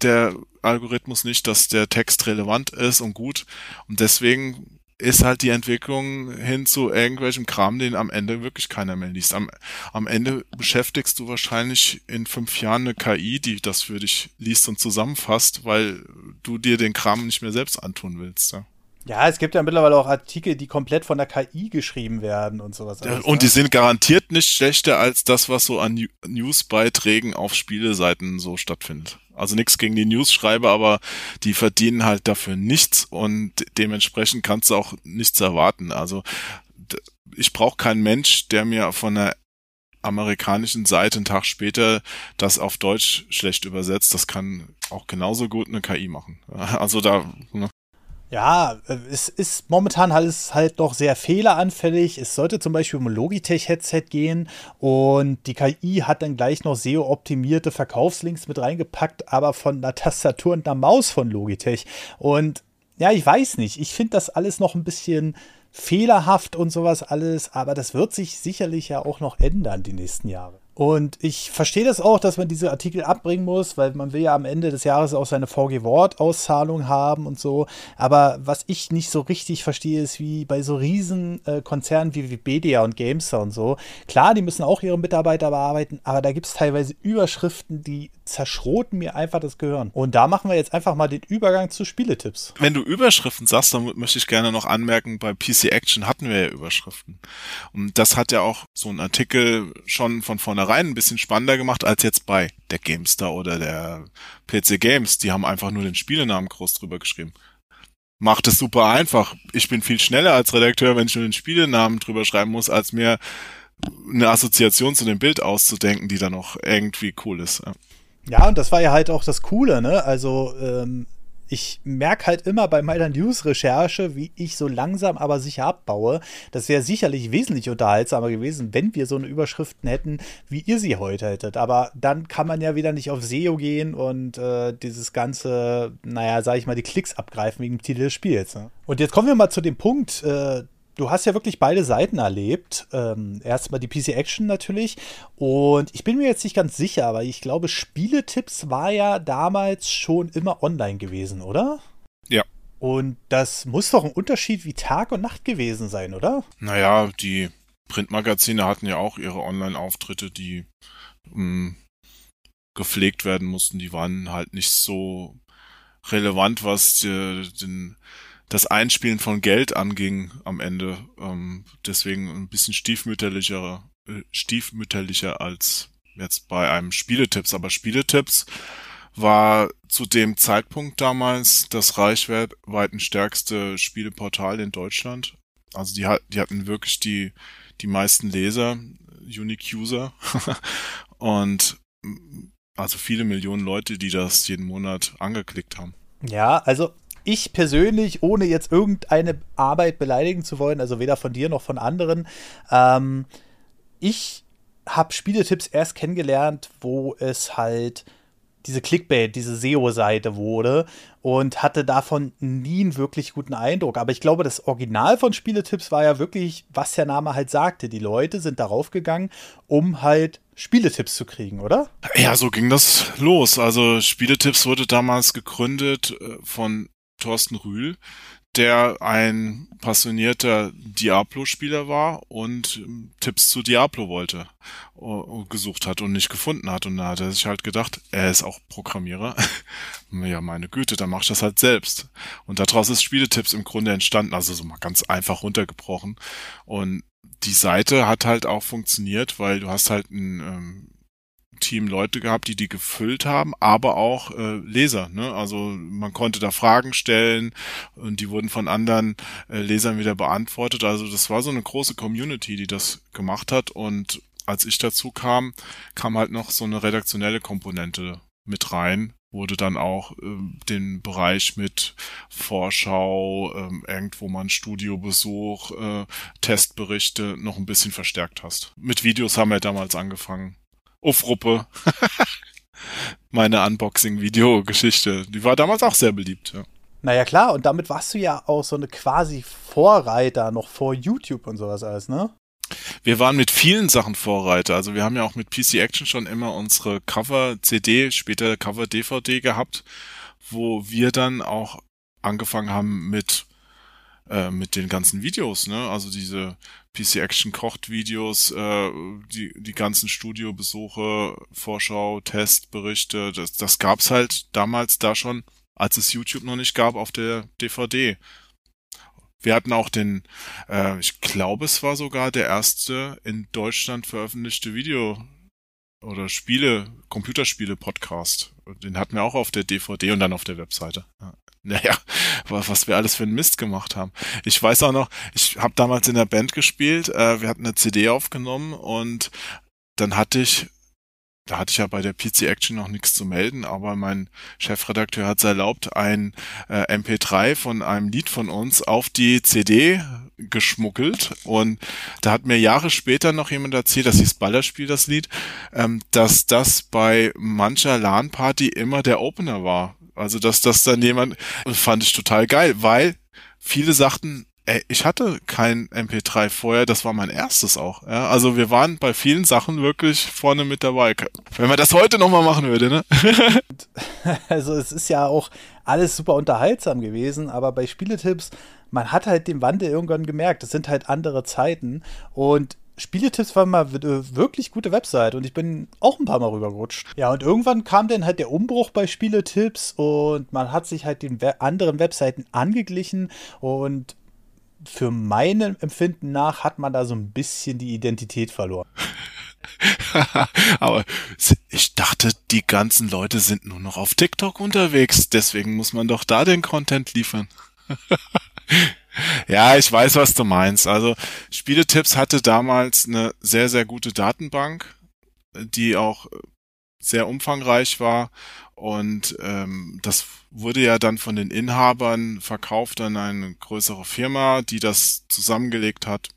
der Algorithmus nicht, dass der Text relevant ist und gut. Und deswegen ist halt die Entwicklung hin zu irgendwelchem Kram, den am Ende wirklich keiner mehr liest. Am, am Ende beschäftigst du wahrscheinlich in fünf Jahren eine KI, die das für dich liest und zusammenfasst, weil du dir den Kram nicht mehr selbst antun willst. Ja. Ja, es gibt ja mittlerweile auch Artikel, die komplett von der KI geschrieben werden und sowas. Alles, und die sind garantiert nicht schlechter als das, was so an Newsbeiträgen auf Spieleseiten so stattfindet. Also nichts gegen die News-Schreiber, aber die verdienen halt dafür nichts und dementsprechend kannst du auch nichts erwarten. Also ich brauche keinen Mensch, der mir von der amerikanischen Seite einen Tag später das auf Deutsch schlecht übersetzt. Das kann auch genauso gut eine KI machen. (laughs) Also da, ne? Ja, es ist momentan alles halt noch sehr fehleranfällig. Es sollte zum Beispiel um ein Logitech-Headset gehen und die KI hat dann gleich noch SEO-optimierte Verkaufslinks mit reingepackt, aber von einer Tastatur und einer Maus von Logitech. Und ja, ich weiß nicht. Ich finde das alles noch ein bisschen fehlerhaft und sowas alles, aber das wird sich sicherlich ja auch noch ändern die nächsten Jahre. Und ich verstehe das auch, dass man diese Artikel abbringen muss, weil man will ja am Ende des Jahres auch seine VG Wort Auszahlung haben und so. Aber was ich nicht so richtig verstehe, ist wie bei so riesen äh, Konzernen wie Wikipedia und Gamester und so. Klar, die müssen auch ihre Mitarbeiter bearbeiten, aber da gibt es teilweise Überschriften, die zerschroten mir einfach das Gehirn. Und da machen wir jetzt einfach mal den Übergang zu Spieletipps. Wenn du Überschriften sagst, dann möchte ich gerne noch anmerken, bei PC Action hatten wir ja Überschriften. Und das hat ja auch so ein Artikel schon von vornherein ein bisschen spannender gemacht als jetzt bei der GameStar oder der PC Games. Die haben einfach nur den Spielenamen groß drüber geschrieben. Macht es super einfach. Ich bin viel schneller als Redakteur, wenn ich nur den Spielenamen drüber schreiben muss, als mir eine Assoziation zu dem Bild auszudenken, die dann noch irgendwie cool ist. Ja, und das war ja halt auch das Coole, ne? Also ähm, ich merke halt immer bei meiner News-Recherche, wie ich so langsam aber sicher abbaue. Das wäre sicherlich wesentlich unterhaltsamer gewesen, wenn wir so eine Überschriften hätten, wie ihr sie heute hättet. Aber dann kann man ja wieder nicht auf SEO gehen und äh, dieses ganze, naja, sag ich mal, die Klicks abgreifen wegen dem Titel des Spiels. Ne? Und jetzt kommen wir mal zu dem Punkt, äh, du hast ja wirklich beide Seiten erlebt. Ähm, erstmal die PC Action natürlich. Und ich bin mir jetzt nicht ganz sicher, aber ich glaube, Spieletipps war ja damals schon immer online gewesen, oder? Ja. Und das muss doch ein Unterschied wie Tag und Nacht gewesen sein, oder? Naja, die Printmagazine hatten ja auch ihre Online-Auftritte, die mh, hm, gepflegt werden mussten. Die waren halt nicht so relevant, was die, den das Einspielen von Geld anging am Ende. Ähm, deswegen ein bisschen stiefmütterlicher, äh, stiefmütterlicher als jetzt bei einem Spieletipps. Aber Spieletipps war zu dem Zeitpunkt damals das reichweitenstärkste Spieleportal in Deutschland. Also die, die hatten wirklich die, die meisten Leser, Unique User (laughs) und also viele Millionen Leute, die das jeden Monat angeklickt haben. Ja, also ich persönlich, ohne jetzt irgendeine Arbeit beleidigen zu wollen, also weder von dir noch von anderen, ähm, ich habe Spieletipps erst kennengelernt, wo es halt diese Clickbait, diese SEO-Seite wurde und hatte davon nie einen wirklich guten Eindruck. Aber ich glaube, das Original von Spieletipps war ja wirklich, was der Name halt sagte. Die Leute sind darauf gegangen, um halt Spieletipps zu kriegen, oder? Ja, so ging das los. Also Spieletipps wurde damals gegründet äh, von Thorsten Rühl, der ein passionierter Diablo-Spieler war und ähm, Tipps zu Diablo wollte, gesucht hat und nicht gefunden hat. Und da hat er sich halt gedacht, er ist auch Programmierer. (laughs) ja, meine Güte, dann mach ich das halt selbst. Und daraus ist Spieletipps im Grunde entstanden, also so mal ganz einfach runtergebrochen. Und die Seite hat halt auch funktioniert, weil du hast halt ein ähm, Team Leute gehabt, die die gefüllt haben, aber auch äh, Leser. Ne? Also man konnte da Fragen stellen und die wurden von anderen äh, Lesern wieder beantwortet. Also das war so eine große Community, die das gemacht hat. Und als ich dazu kam, kam halt noch so eine redaktionelle Komponente mit rein, wurde dann auch äh, den Bereich mit Vorschau, äh, irgendwo mal ein Studiobesuch, äh, Testberichte noch ein bisschen verstärkt hast. Mit Videos haben wir damals angefangen. Ufruppe. (laughs) Meine Unboxing-Video-Geschichte. Die war damals auch sehr beliebt, ja. Naja, klar, und damit warst du ja auch so eine quasi Vorreiter noch vor YouTube und sowas alles, ne? Wir waren mit vielen Sachen Vorreiter. Also wir haben ja auch mit PC Action schon immer unsere Cover-CD, später Cover-DVD gehabt, wo wir dann auch angefangen haben mit äh, mit den ganzen Videos, ne? Also diese PC Action kocht Videos, äh, die die ganzen Studiobesuche, Vorschau, Testberichte, das das gab's halt damals da schon, als es YouTube noch nicht gab auf der DVD. Wir hatten auch den, äh, ich glaube, es war sogar der erste in Deutschland veröffentlichte Video oder Spiele, Computerspiele-Podcast. Den hatten wir auch auf der DVD und dann auf der Webseite. Ja. (laughs) Naja, was wir alles für einen Mist gemacht haben. Ich weiß auch noch, ich habe damals in der Band gespielt, äh, wir hatten eine CD aufgenommen und dann hatte ich da hatte ich ja bei der PC Action noch nichts zu melden, aber mein Chefredakteur hat es erlaubt, ein äh, MP3 von einem Lied von uns auf die CD geschmuggelt und da hat mir Jahre später noch jemand erzählt, dass hieß Ballerspiel das Lied, ähm, dass das bei mancher LAN-Party immer der Opener war. Also dass das dann jemand, fand ich total geil, weil viele sagten, Ey, ich hatte kein MP3 vorher, das war mein erstes auch. Ja? Also wir waren bei vielen Sachen wirklich vorne mit dabei. Wenn man das heute nochmal machen würde, ne? (laughs) also es ist ja auch alles super unterhaltsam gewesen, aber bei Spieletipps, man hat halt den Wandel irgendwann gemerkt. Das sind halt andere Zeiten und Spieletipps war mal wirklich gute Website und ich bin auch ein paar Mal rübergerutscht. Ja, und irgendwann kam dann halt der Umbruch bei Spieletipps und man hat sich halt den anderen Webseiten angeglichen und für meinem Empfinden nach hat man da so ein bisschen die Identität verloren. (laughs) Aber ich dachte, die ganzen Leute sind nur noch auf TikTok unterwegs. Deswegen muss man doch da den Content liefern. (laughs) ja, ich weiß, was du meinst. Also Spieletipps hatte damals eine sehr, sehr gute Datenbank, die auch sehr umfangreich war und ähm, das wurde ja dann von den Inhabern verkauft an eine größere Firma, die das zusammengelegt hat.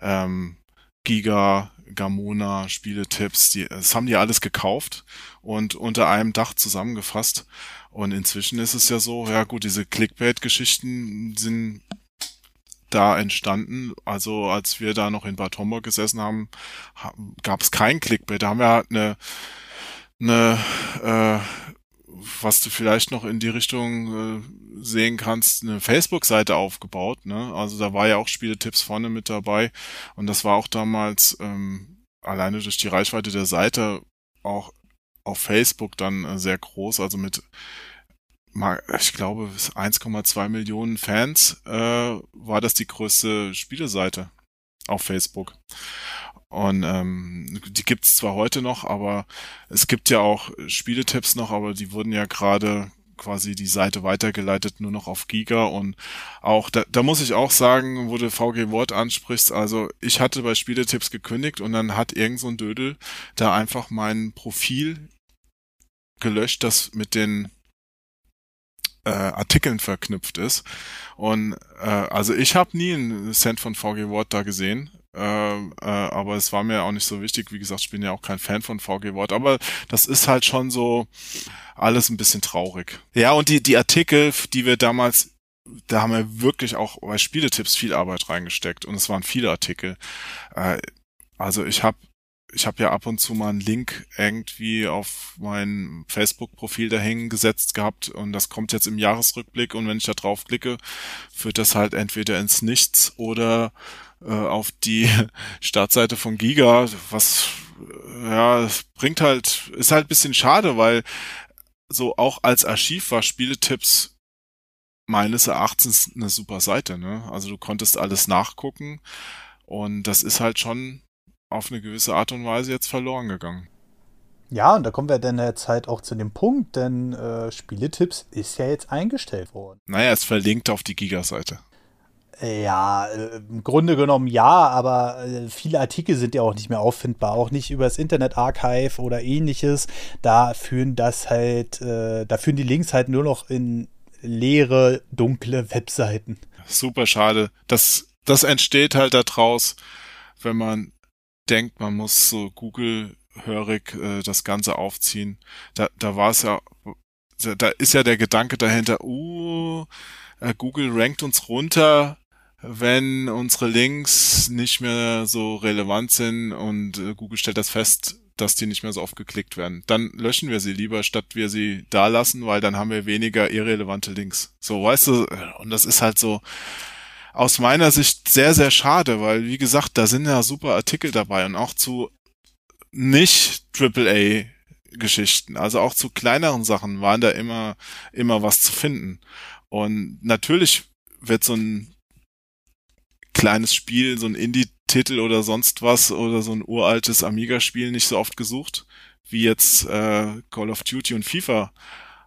Ähm, Giga, Gamona, Spieletipps, die, das haben die alles gekauft und unter einem Dach zusammengefasst. Und inzwischen ist es ja so, ja gut, diese Clickbait-Geschichten sind da entstanden. Also als wir da noch in Bad Homburg gesessen haben, gab es kein Clickbait. Da haben wir halt eine eine, äh, was du vielleicht noch in die Richtung äh, sehen kannst, eine Facebook-Seite aufgebaut. Ne? Also da war ja auch Spieletipps vorne mit dabei und das war auch damals ähm, alleine durch die Reichweite der Seite auch auf Facebook dann äh, sehr groß, also mit ich glaube 1,2 Millionen Fans äh, war das die größte Spieleseite auf Facebook. Und ähm, die gibt's zwar heute noch, aber es gibt ja auch Spieletipps noch, aber die wurden ja gerade quasi die Seite weitergeleitet nur noch auf Giga und auch da, da muss ich auch sagen, wo du VG Wort ansprichst, also ich hatte bei Spieletipps gekündigt und dann hat irgend so ein Dödel da einfach mein Profil gelöscht, das mit den äh, Artikeln verknüpft ist. Und äh, also ich habe nie einen Cent von VG Wort da gesehen. Äh, äh, aber es war mir auch nicht so wichtig. Wie gesagt, ich bin ja auch kein Fan von VG Wort, aber das ist halt schon so alles ein bisschen traurig. Ja, und die, die Artikel, die wir damals, da haben wir wirklich auch bei Spieletipps viel Arbeit reingesteckt und es waren viele Artikel. Äh, also ich habe ich habe ja ab und zu mal einen Link irgendwie auf mein Facebook-Profil da hängen gesetzt gehabt und das kommt jetzt im Jahresrückblick und wenn ich da draufklicke, führt das halt entweder ins Nichts oder äh, auf die (laughs) Startseite von Giga, was ja, es bringt halt, ist halt bisschen schade, weil so auch als Archiv war Spieletipps meines Erachtens eine super Seite, ne? Also du konntest alles nachgucken und das ist halt schon auf eine gewisse Art und Weise jetzt verloren gegangen. Ja, und da kommen wir dann jetzt halt auch zu dem Punkt, denn äh, Spieletipps ist ja jetzt eingestellt worden. Naja, es verlinkt auf die Giga-Seite. Ja, äh, im Grunde genommen ja, aber äh, viele Artikel sind ja auch nicht mehr auffindbar, auch nicht übers Internet Archive oder ähnliches. Da führen das halt, äh, da führen die Links halt nur noch in leere, dunkle Webseiten. Super schade. Das, das entsteht halt daraus, wenn man denkt, man muss so Google-hörig äh, das Ganze aufziehen. Da, da war es ja, da ist ja der Gedanke dahinter, uh, Google rankt uns runter, wenn unsere Links nicht mehr so relevant sind und äh, Google stellt das fest, dass die nicht mehr so oft geklickt werden. Dann löschen wir sie lieber, statt wir sie da lassen, weil dann haben wir weniger irrelevante Links. So, weißt du, und das ist halt so, aus meiner Sicht sehr, sehr schade, weil, wie gesagt, da sind ja super Artikel dabei und auch zu nicht AAA Geschichten, also auch zu kleineren Sachen waren da immer, immer was zu finden. Und natürlich wird so ein kleines Spiel, so ein Indie-Titel oder sonst was oder so ein uraltes Amiga-Spiel nicht so oft gesucht wie jetzt äh, Call of Duty und FIFA.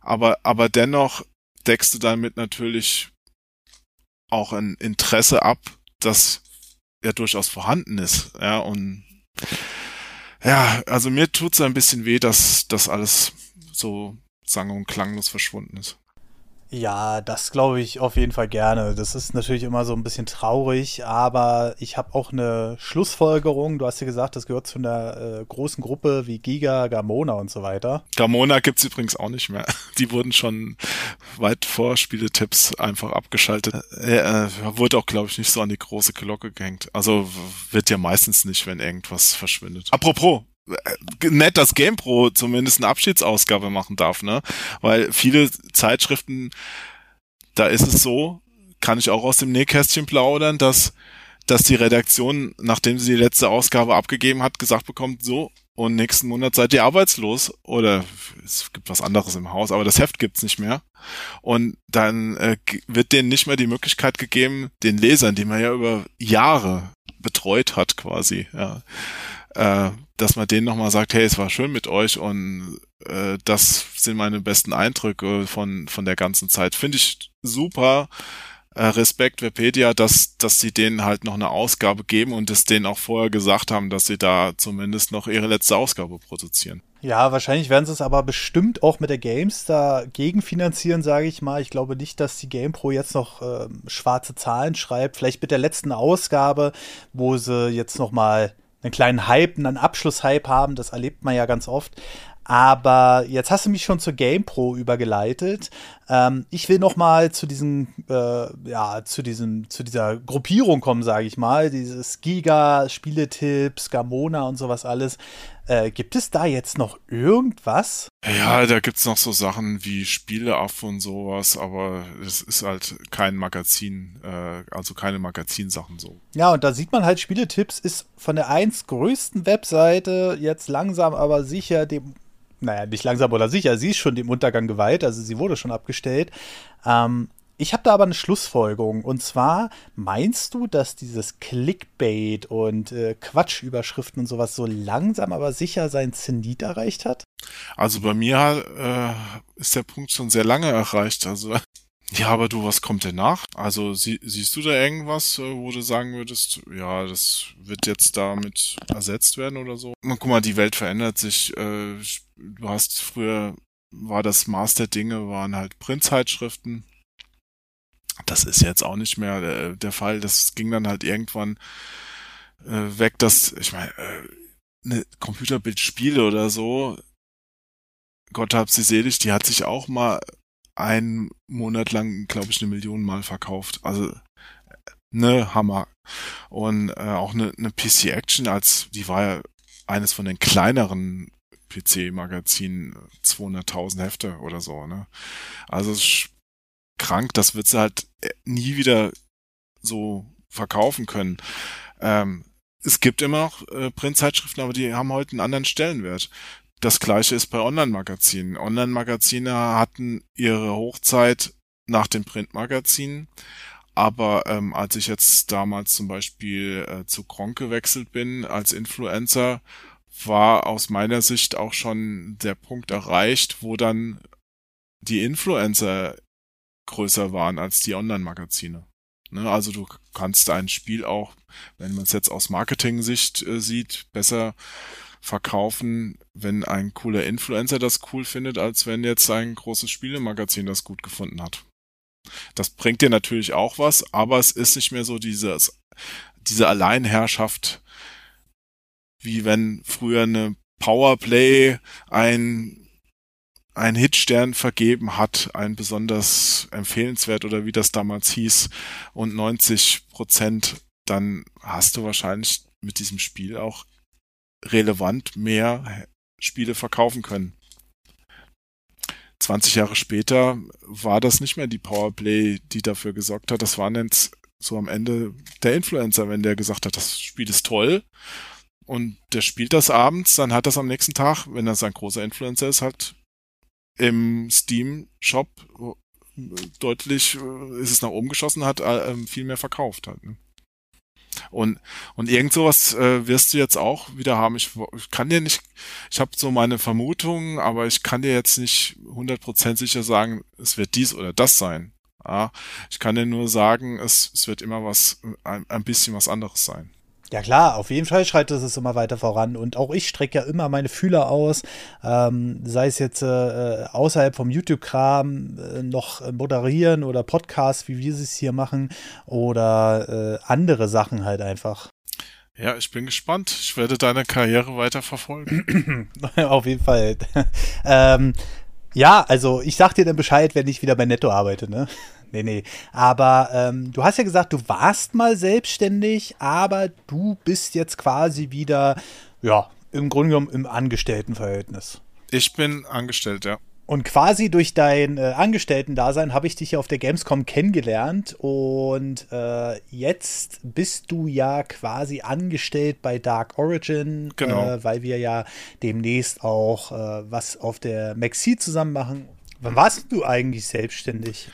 Aber, aber dennoch deckst du damit natürlich auch ein Interesse ab, das ja durchaus vorhanden ist. Ja, und ja, also mir tut's ein bisschen weh, dass das alles so sang- und klanglos verschwunden ist. Ja, das glaube ich auf jeden Fall gerne. Das ist natürlich immer so ein bisschen traurig, aber ich habe auch eine Schlussfolgerung. Du hast ja gesagt, das gehört zu einer äh, großen Gruppe wie Giga, Gamona und so weiter. Gamona gibt's übrigens auch nicht mehr. (laughs) Die wurden schon weit vor Spieletipps einfach abgeschaltet. Äh, äh, wurde auch, glaube ich, nicht so an die große Glocke gehängt. Also wird ja meistens nicht, wenn irgendwas verschwindet. Apropos, nett, dass GamePro zumindest eine Abschiedsausgabe machen darf, ne? Weil viele Zeitschriften, da ist es so, kann ich auch aus dem Nähkästchen plaudern, dass, dass die Redaktion, nachdem sie die letzte Ausgabe abgegeben hat, gesagt bekommt, so, und nächsten Monat seid ihr arbeitslos oder es gibt was anderes im Haus, aber das Heft gibt's nicht mehr. Und dann äh, wird denen nicht mehr die Möglichkeit gegeben, den Lesern, die man ja über Jahre betreut hat quasi, ja, äh, dass man denen nochmal sagt, hey, es war schön mit euch und äh, das sind meine besten Eindrücke von, von der ganzen Zeit. Finde ich super. Äh, Respekt Wikipedia, dass, dass sie denen halt noch eine Ausgabe geben und es denen auch vorher gesagt haben, dass sie da zumindest noch ihre letzte Ausgabe produzieren. Ja, wahrscheinlich werden sie es aber bestimmt auch mit der Games dagegen finanzieren, sage ich mal. Ich glaube nicht, dass die GamePro jetzt noch äh, schwarze Zahlen schreibt. Vielleicht mit der letzten Ausgabe, wo sie jetzt noch mal einen kleinen Hype, einen Abschlusshype haben. Das erlebt man ja ganz oft. Aber jetzt hast du mich schon zur GamePro übergeleitet. Ähm, ich will noch mal zu diesem, äh, ja, zu diesem, zu dieser Gruppierung kommen, sage ich mal. Dieses Giga, Spieletipps, Gamona und sowas alles. Äh, gibt es da jetzt noch irgendwas? Ja, da gibt's noch so Sachen wie Spieleaff und sowas, aber es ist halt kein Magazin, äh, also keine Magazinsachen so. Ja, und da sieht man halt, Spieletipps ist von der eins größten Webseite jetzt langsam aber sicher dem naja, nicht langsam oder sicher, sie ist schon dem Untergang geweiht, also sie wurde schon abgestellt. Ähm, ich habe da aber eine Schlussfolgerung. Und zwar, meinst du, dass dieses Clickbait und äh, Quatschüberschriften und sowas so langsam aber sicher sein Zenit erreicht hat? Also bei mir äh, ist der Punkt schon sehr lange erreicht. Also (laughs) ja, aber du, was kommt denn nach? Also sie, siehst du da irgendwas, äh, wo du sagen würdest, ja, das wird jetzt damit ersetzt werden oder so? Guck mal, die Welt verändert sich. Äh, du hast früher war das Maß der Dinge, waren halt Printzeitschriften. Das ist jetzt auch nicht mehr der, der Fall. Das ging dann halt irgendwann äh, weg, dass, ich meine, äh, eine Computerbildspiele oder so, Gott hab sie selig, die hat sich auch mal einen Monat lang, glaube ich, eine Million Mal verkauft. Also ne Hammer. Und äh, auch eine, eine PC Action, als die war ja eines von den kleineren PC-Magazinen, 200.000 Hefte oder so. Ne? Also krank, das wird sie halt äh, nie wieder so verkaufen können. Ähm, es gibt immer noch äh, Printzeitschriften, aber die haben heute einen anderen Stellenwert. Das gleiche ist bei Online-Magazinen. Online-Magazine hatten ihre Hochzeit nach den Printmagazinen. Aber ähm, als ich jetzt damals zum Beispiel äh, zu Gronk gewechselt bin als Influencer, war aus meiner Sicht auch schon der Punkt erreicht, wo dann die Influencer größer waren als die Online-Magazine. Ne, also du kannst ein Spiel auch, wenn man es jetzt aus Marketing-Sicht äh, sieht, besser verkaufen, wenn ein cooler Influencer das cool findet, als wenn jetzt ein großes Spielemagazin das gut gefunden hat. Das bringt dir natürlich auch was, aber es ist nicht mehr so dieses, diese Alleinherrschaft, wie wenn früher eine Powerplay ein ein Hitstern vergeben hat, ein besonders empfehlenswert oder wie das damals hieß und 90 Prozent, dann hast du wahrscheinlich mit diesem Spiel auch relevant mehr Spiele verkaufen können. 20 Jahre später war das nicht mehr die Powerplay, die dafür gesorgt hat. Das waren jetzt so am Ende der Influencer, wenn der gesagt hat, das Spiel ist toll und der spielt das abends, dann hat das am nächsten Tag, wenn das ein großer Influencer ist, halt im Steam-Shop deutlich äh, ist es nach oben geschossen, hat äh, viel mehr verkauft halt. Ne? Und, und irgend sowas äh, wirst du jetzt auch wieder haben. Ich, ich kann dir nicht, ich habe so meine Vermutungen, aber ich kann dir jetzt nicht 100% sicher sagen, es wird dies oder das sein. Ja, ich kann dir nur sagen, es, es wird immer was, ein, ein bisschen was anderes sein. Ja klar, auf jeden Fall schreitet es immer weiter voran und auch ich strecke ja immer meine Fühler aus, ähm, sei es jetzt äh, außerhalb vom YouTube-Kram äh, noch moderieren oder Podcasts, wie wir es hier machen oder äh, andere Sachen halt einfach. Ja, ich bin gespannt. Ich werde deine Karriere weiter verfolgen. (clears throat) auf jeden Fall. (laughs) ähm, ja, also ich sag dir dann Bescheid, wenn ich wieder bei Netto arbeite, ne? Nee, nee. Aber ähm, du hast ja gesagt, du warst mal selbstständig, aber du bist jetzt quasi wieder, ja, im Grunde genommen im Angestelltenverhältnis. Ich bin angestellt, ja. Und quasi durch dein äh, Angestellten-Dasein habe ich dich ja auf der Gamescom kennengelernt. Und äh, jetzt bist du ja quasi angestellt bei Dark Origin, genau. äh, weil wir ja demnächst auch äh, was auf der Maxi zusammen machen. Wann warst du eigentlich selbstständig?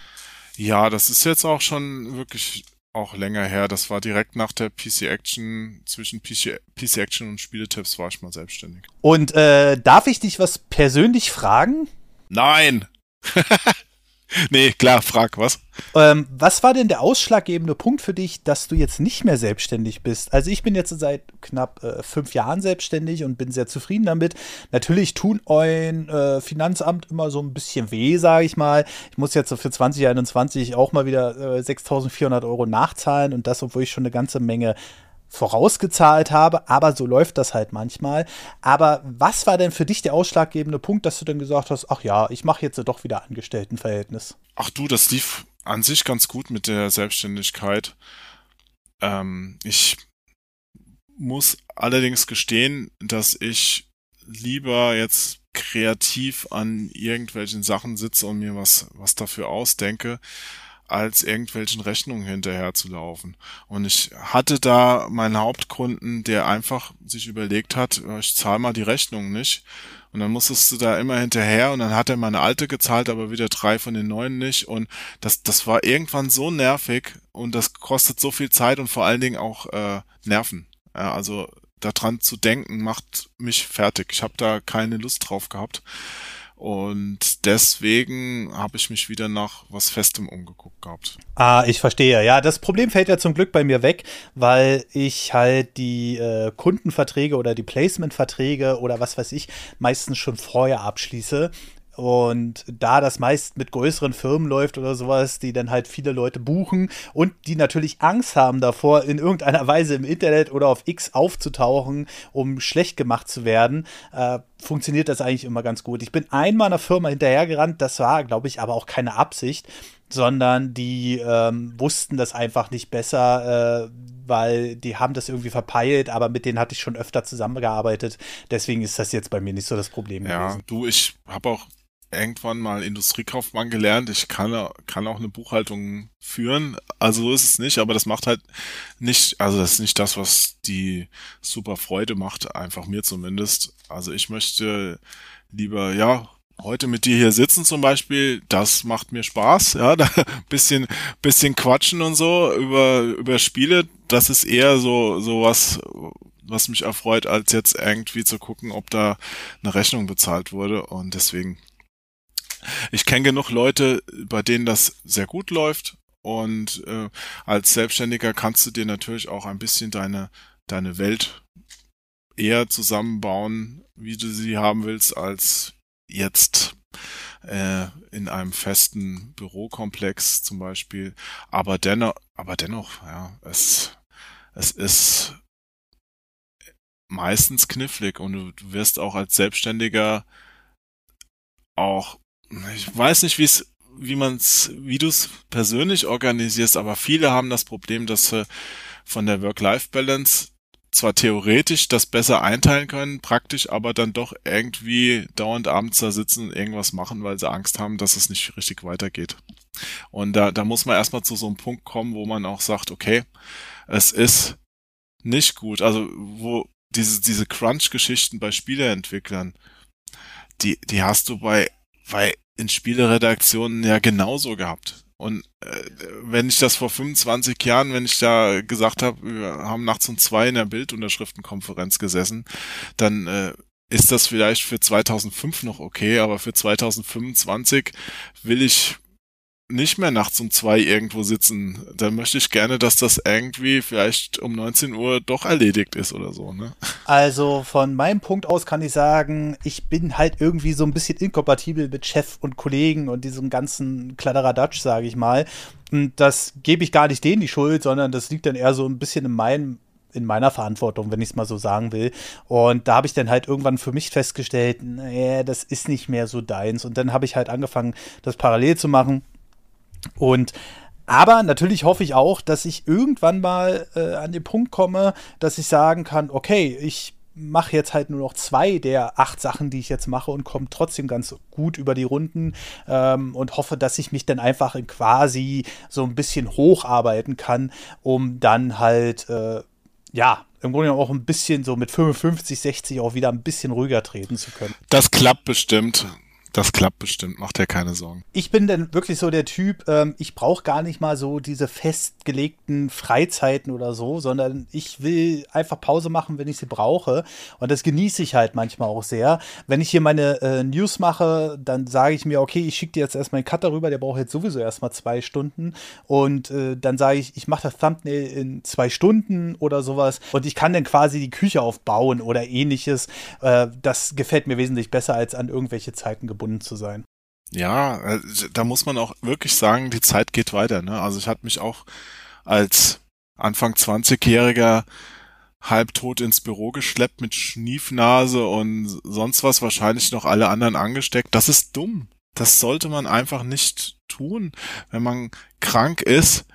Ja, das ist jetzt auch schon wirklich auch länger her. Das war direkt nach der PC Action, zwischen PC, PC Action und Spieletipps war ich mal selbstständig. Und äh, darf ich dich was persönlich fragen? Nein! (laughs) (laughs) nee, klar, frag was. Ähm, was war denn der ausschlaggebende Punkt für dich, dass du jetzt nicht mehr selbstständig bist? Also ich bin jetzt seit knapp äh, fünf Jahren selbstständig und bin sehr zufrieden damit. Natürlich tun euer äh, Finanzamt immer so ein bisschen weh, sage ich mal. Ich muss jetzt so für 2021 auch mal wieder äh, 6.400 Euro nachzahlen und das, obwohl ich schon eine ganze Menge vorausgezahlt habe, aber so läuft das halt manchmal. Aber was war denn für dich der ausschlaggebende Punkt, dass du dann gesagt hast, ach ja, ich mache jetzt doch wieder Angestelltenverhältnis? Ach du, das lief an sich ganz gut mit der Selbstständigkeit. Ähm, ich muss allerdings gestehen, dass ich lieber jetzt kreativ an irgendwelchen Sachen sitze und mir was, was dafür ausdenke, als irgendwelchen Rechnungen hinterher zu laufen. Und ich hatte da meinen Hauptkunden, der einfach sich überlegt hat, ich zahle mal die Rechnung nicht. Und dann musstest du da immer hinterher und dann hat er meine alte gezahlt, aber wieder drei von den neuen nicht. Und das, das war irgendwann so nervig und das kostet so viel Zeit und vor allen Dingen auch äh, Nerven. Ja, also daran zu denken macht mich fertig. Ich habe da keine Lust drauf gehabt. Und deswegen habe ich mich wieder nach was Festem umgeguckt gehabt. Ah, ich verstehe. Ja, das Problem fällt ja zum Glück bei mir weg, weil ich halt die äh, Kundenverträge oder die Placement-Verträge oder was weiß ich meistens schon vorher abschließe. Und da das meist mit größeren Firmen läuft oder sowas, die dann halt viele Leute buchen und die natürlich Angst haben davor, in irgendeiner (laughs) Weise im Internet oder auf X aufzutauchen, um schlecht gemacht zu werden, äh, funktioniert das eigentlich immer ganz gut. Ich bin einmal einer Firma hinterhergerannt, das war, glaube ich, aber auch keine Absicht, sondern die ähm, wussten das einfach nicht besser, äh, weil die haben das irgendwie verpeilt, aber mit denen hatte ich schon öfter zusammengearbeitet. Deswegen ist das jetzt bei mir nicht so das Problem ja, gewesen. du, ich habe auch irgendwann mal Industriekaufmann gelernt. Ich kann, kann auch eine Buchhaltung führen. Also so ist es nicht, aber das macht halt nicht, also das ist nicht das, was die super Freude macht, einfach mir zumindest. Also ich möchte lieber, ja, heute mit dir hier sitzen zum Beispiel, das macht mir Spaß, ja, (laughs) da bisschen, bisschen quatschen und so über, über Spiele, das ist eher so, so was, was mich erfreut, als jetzt irgendwie zu gucken, ob da eine Rechnung bezahlt wurde und deswegen ich kenne genug Leute, bei denen das sehr gut läuft. Und äh, als Selbstständiger kannst du dir natürlich auch ein bisschen deine, deine Welt eher zusammenbauen, wie du sie haben willst, als jetzt äh, in einem festen Bürokomplex zum Beispiel. Aber dennoch, aber dennoch, ja, es, es ist meistens knifflig und du, wirst auch als Selbstständiger auch ich weiß nicht, wie es, wie man's, wie du es persönlich organisierst, aber viele haben das Problem, dass sie von der Work-Life-Balance zwar theoretisch das besser einteilen können, praktisch aber dann doch irgendwie dauernd abends da sitzen und irgendwas machen, weil sie Angst haben, dass es nicht richtig weitergeht. Und da, da muss man erstmal zu so einem Punkt kommen, wo man auch sagt, okay, es ist nicht gut. Also, wo diese, diese Crunch-Geschichten bei Spieleentwicklern, die, die hast du bei, bei in Spieleredaktionen ja genauso gehabt. Und äh, wenn ich das vor 25 Jahren, wenn ich da gesagt habe, wir haben nachts um zwei in der Bildunterschriftenkonferenz gesessen, dann äh, ist das vielleicht für 2005 noch okay, aber für 2025 will ich nicht mehr nachts um zwei irgendwo sitzen. Da möchte ich gerne, dass das irgendwie vielleicht um 19 Uhr doch erledigt ist oder so. Ne? Also von meinem Punkt aus kann ich sagen, ich bin halt irgendwie so ein bisschen inkompatibel mit Chef und Kollegen und diesem ganzen Kladderadatsch, sage ich mal. Und das gebe ich gar nicht denen die Schuld, sondern das liegt dann eher so ein bisschen in meinem in meiner Verantwortung, wenn ich es mal so sagen will. Und da habe ich dann halt irgendwann für mich festgestellt, nee, das ist nicht mehr so deins. Und dann habe ich halt angefangen, das parallel zu machen und aber natürlich hoffe ich auch, dass ich irgendwann mal äh, an den Punkt komme, dass ich sagen kann, okay, ich mache jetzt halt nur noch zwei der acht Sachen, die ich jetzt mache und komme trotzdem ganz gut über die Runden ähm, und hoffe, dass ich mich dann einfach in quasi so ein bisschen hocharbeiten kann, um dann halt, äh, ja, im Grunde auch ein bisschen so mit 55, 60 auch wieder ein bisschen ruhiger treten zu können. Das klappt bestimmt. Das klappt bestimmt, macht dir keine Sorgen. Ich bin dann wirklich so der Typ, ähm, ich brauche gar nicht mal so diese festgelegten Freizeiten oder so, sondern ich will einfach Pause machen, wenn ich sie brauche. Und das genieße ich halt manchmal auch sehr. Wenn ich hier meine äh, News mache, dann sage ich mir, okay, ich schicke dir jetzt erstmal einen Cutter rüber, der braucht jetzt sowieso erstmal zwei Stunden. Und äh, dann sage ich, ich mache das Thumbnail in zwei Stunden oder sowas. Und ich kann dann quasi die Küche aufbauen oder ähnliches. Äh, das gefällt mir wesentlich besser, als an irgendwelche Zeiten gebunden gebunden zu sein. Ja, äh, da muss man auch wirklich sagen, die Zeit geht weiter. Ne? Also ich hatte mich auch als Anfang 20-Jähriger halbtot ins Büro geschleppt mit Schniefnase und sonst was, wahrscheinlich noch alle anderen angesteckt. Das ist dumm. Das sollte man einfach nicht tun. Wenn man krank ist,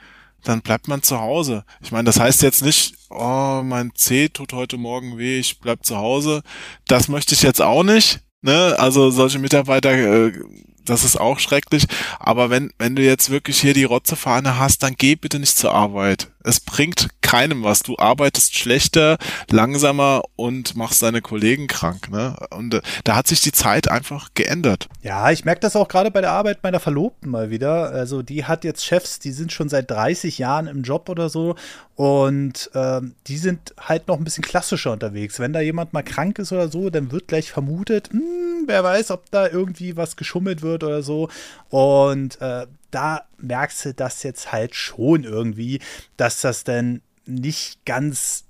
dann bleibt man zu Hause. Ich meine, das heißt jetzt nicht, oh, mein Zeh tut heute Morgen weh, ich bleib zu Hause. Das möchte ich jetzt auch nicht. Ne? Also solche Mitarbeiter, äh, das ist auch schrecklich. Aber wenn, wenn du jetzt wirklich hier die Rotzefahne hast, dann geh bitte nicht zur Arbeit. Es bringt keinem was. Du arbeitest schlechter, langsamer und machst deine Kollegen krank. Ne? Und äh, da hat sich die Zeit einfach geändert. Ja, ich merke das auch gerade bei der Arbeit meiner Verlobten mal wieder. Also die hat jetzt Chefs, die sind schon seit 30 Jahren im Job oder so und ähm, die sind halt noch ein bisschen klassischer unterwegs. Wenn da jemand mal krank ist oder so, dann wird gleich vermutet, hm, wer weiß, ob da irgendwie was geschummelt wird oder so. Und äh, da merkst du das jetzt halt schon irgendwie, dass das denn nicht ganz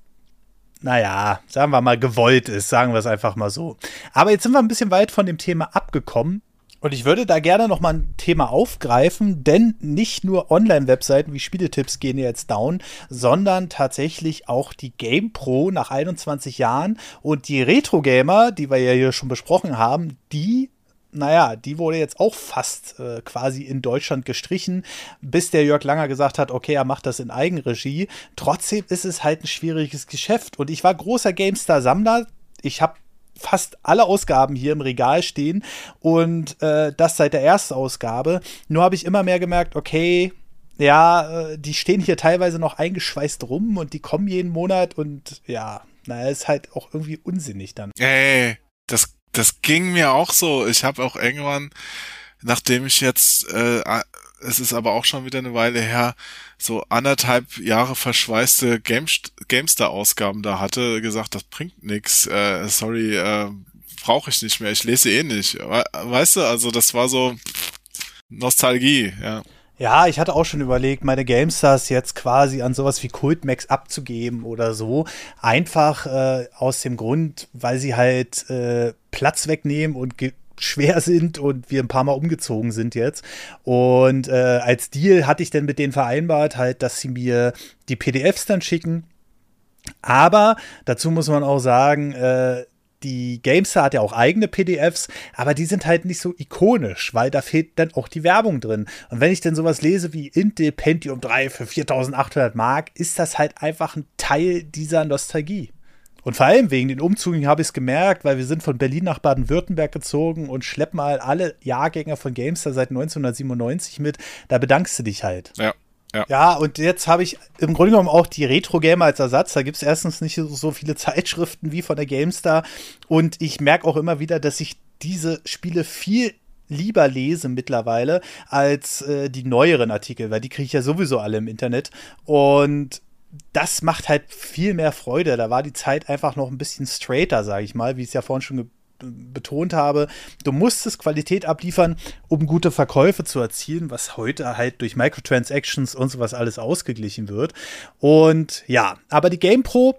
naja, sagen wir mal, gewollt ist, sagen wir es einfach mal so. Aber jetzt sind wir ein bisschen weit von dem Thema abgekommen. Und ich würde da gerne noch mal ein Thema aufgreifen, denn nicht nur Online-Webseiten wie Spieletipps gehen jetzt down, sondern tatsächlich auch die GamePro nach 21 Jahren und die Retro-Gamer, die wir ja hier schon besprochen haben, die naja, die wurde jetzt auch fast äh, quasi in Deutschland gestrichen, bis der Jörg Langer gesagt hat, okay, er macht das in Eigenregie. Trotzdem ist es halt ein schwieriges Geschäft. Und ich war großer GameStar-Sammler. Ich habe fast alle Ausgaben hier im Regal stehen und äh, das seit der ersten Ausgabe. Nur habe ich immer mehr gemerkt, okay, ja, äh, die stehen hier teilweise noch eingeschweißt rum und die kommen jeden Monat und ja, naja, ist halt auch irgendwie unsinnig dann. Ey, das das ging mir auch so. Ich habe auch irgendwann, nachdem ich jetzt, äh, es ist aber auch schon wieder eine Weile her, so anderthalb Jahre verschweißte GameStar-Ausgaben da hatte, gesagt, das bringt nix. Äh, sorry, äh, brauche ich nicht mehr. Ich lese eh nicht. Weißt du, also das war so Nostalgie, ja. Ja, ich hatte auch schon überlegt, meine GameStars jetzt quasi an sowas wie Cultmax abzugeben oder so. Einfach äh, aus dem Grund, weil sie halt äh, Platz wegnehmen und schwer sind und wir ein paar Mal umgezogen sind jetzt. Und äh, als Deal hatte ich dann mit denen vereinbart, halt, dass sie mir die PDFs dann schicken. Aber dazu muss man auch sagen, äh, die GameStar hat ja auch eigene PDFs, aber die sind halt nicht so ikonisch, weil da fehlt dann auch die Werbung drin. Und wenn ich dann sowas lese wie Intel Pentium 3 für 4800 Mark, ist das halt einfach ein Teil dieser Nostalgie. Und vor allem wegen den Umzügen habe ich es gemerkt, weil wir sind von Berlin nach Baden-Württemberg gezogen und schleppen mal alle Jahrgänge von Gamestar seit 1997 mit. Da bedankst du dich halt. Ja. Ja. ja, und jetzt habe ich im Grunde genommen auch die Retro-Gamer als Ersatz. Da gibt es erstens nicht so viele (laughs) Zeitschriften wie von der GameStar. Und ich merke auch immer wieder, dass ich diese Spiele viel lieber lese mittlerweile als äh, die neueren Artikel, weil die kriege ich ja sowieso alle im Internet. Und das macht halt viel mehr Freude. Da war die Zeit einfach noch ein bisschen straighter, sage ich mal, wie ich es ja vorhin schon betont habe, du musstest Qualität abliefern, um gute Verkäufe zu erzielen, was heute halt durch Microtransactions und sowas alles ausgeglichen wird. Und ja, aber die GamePro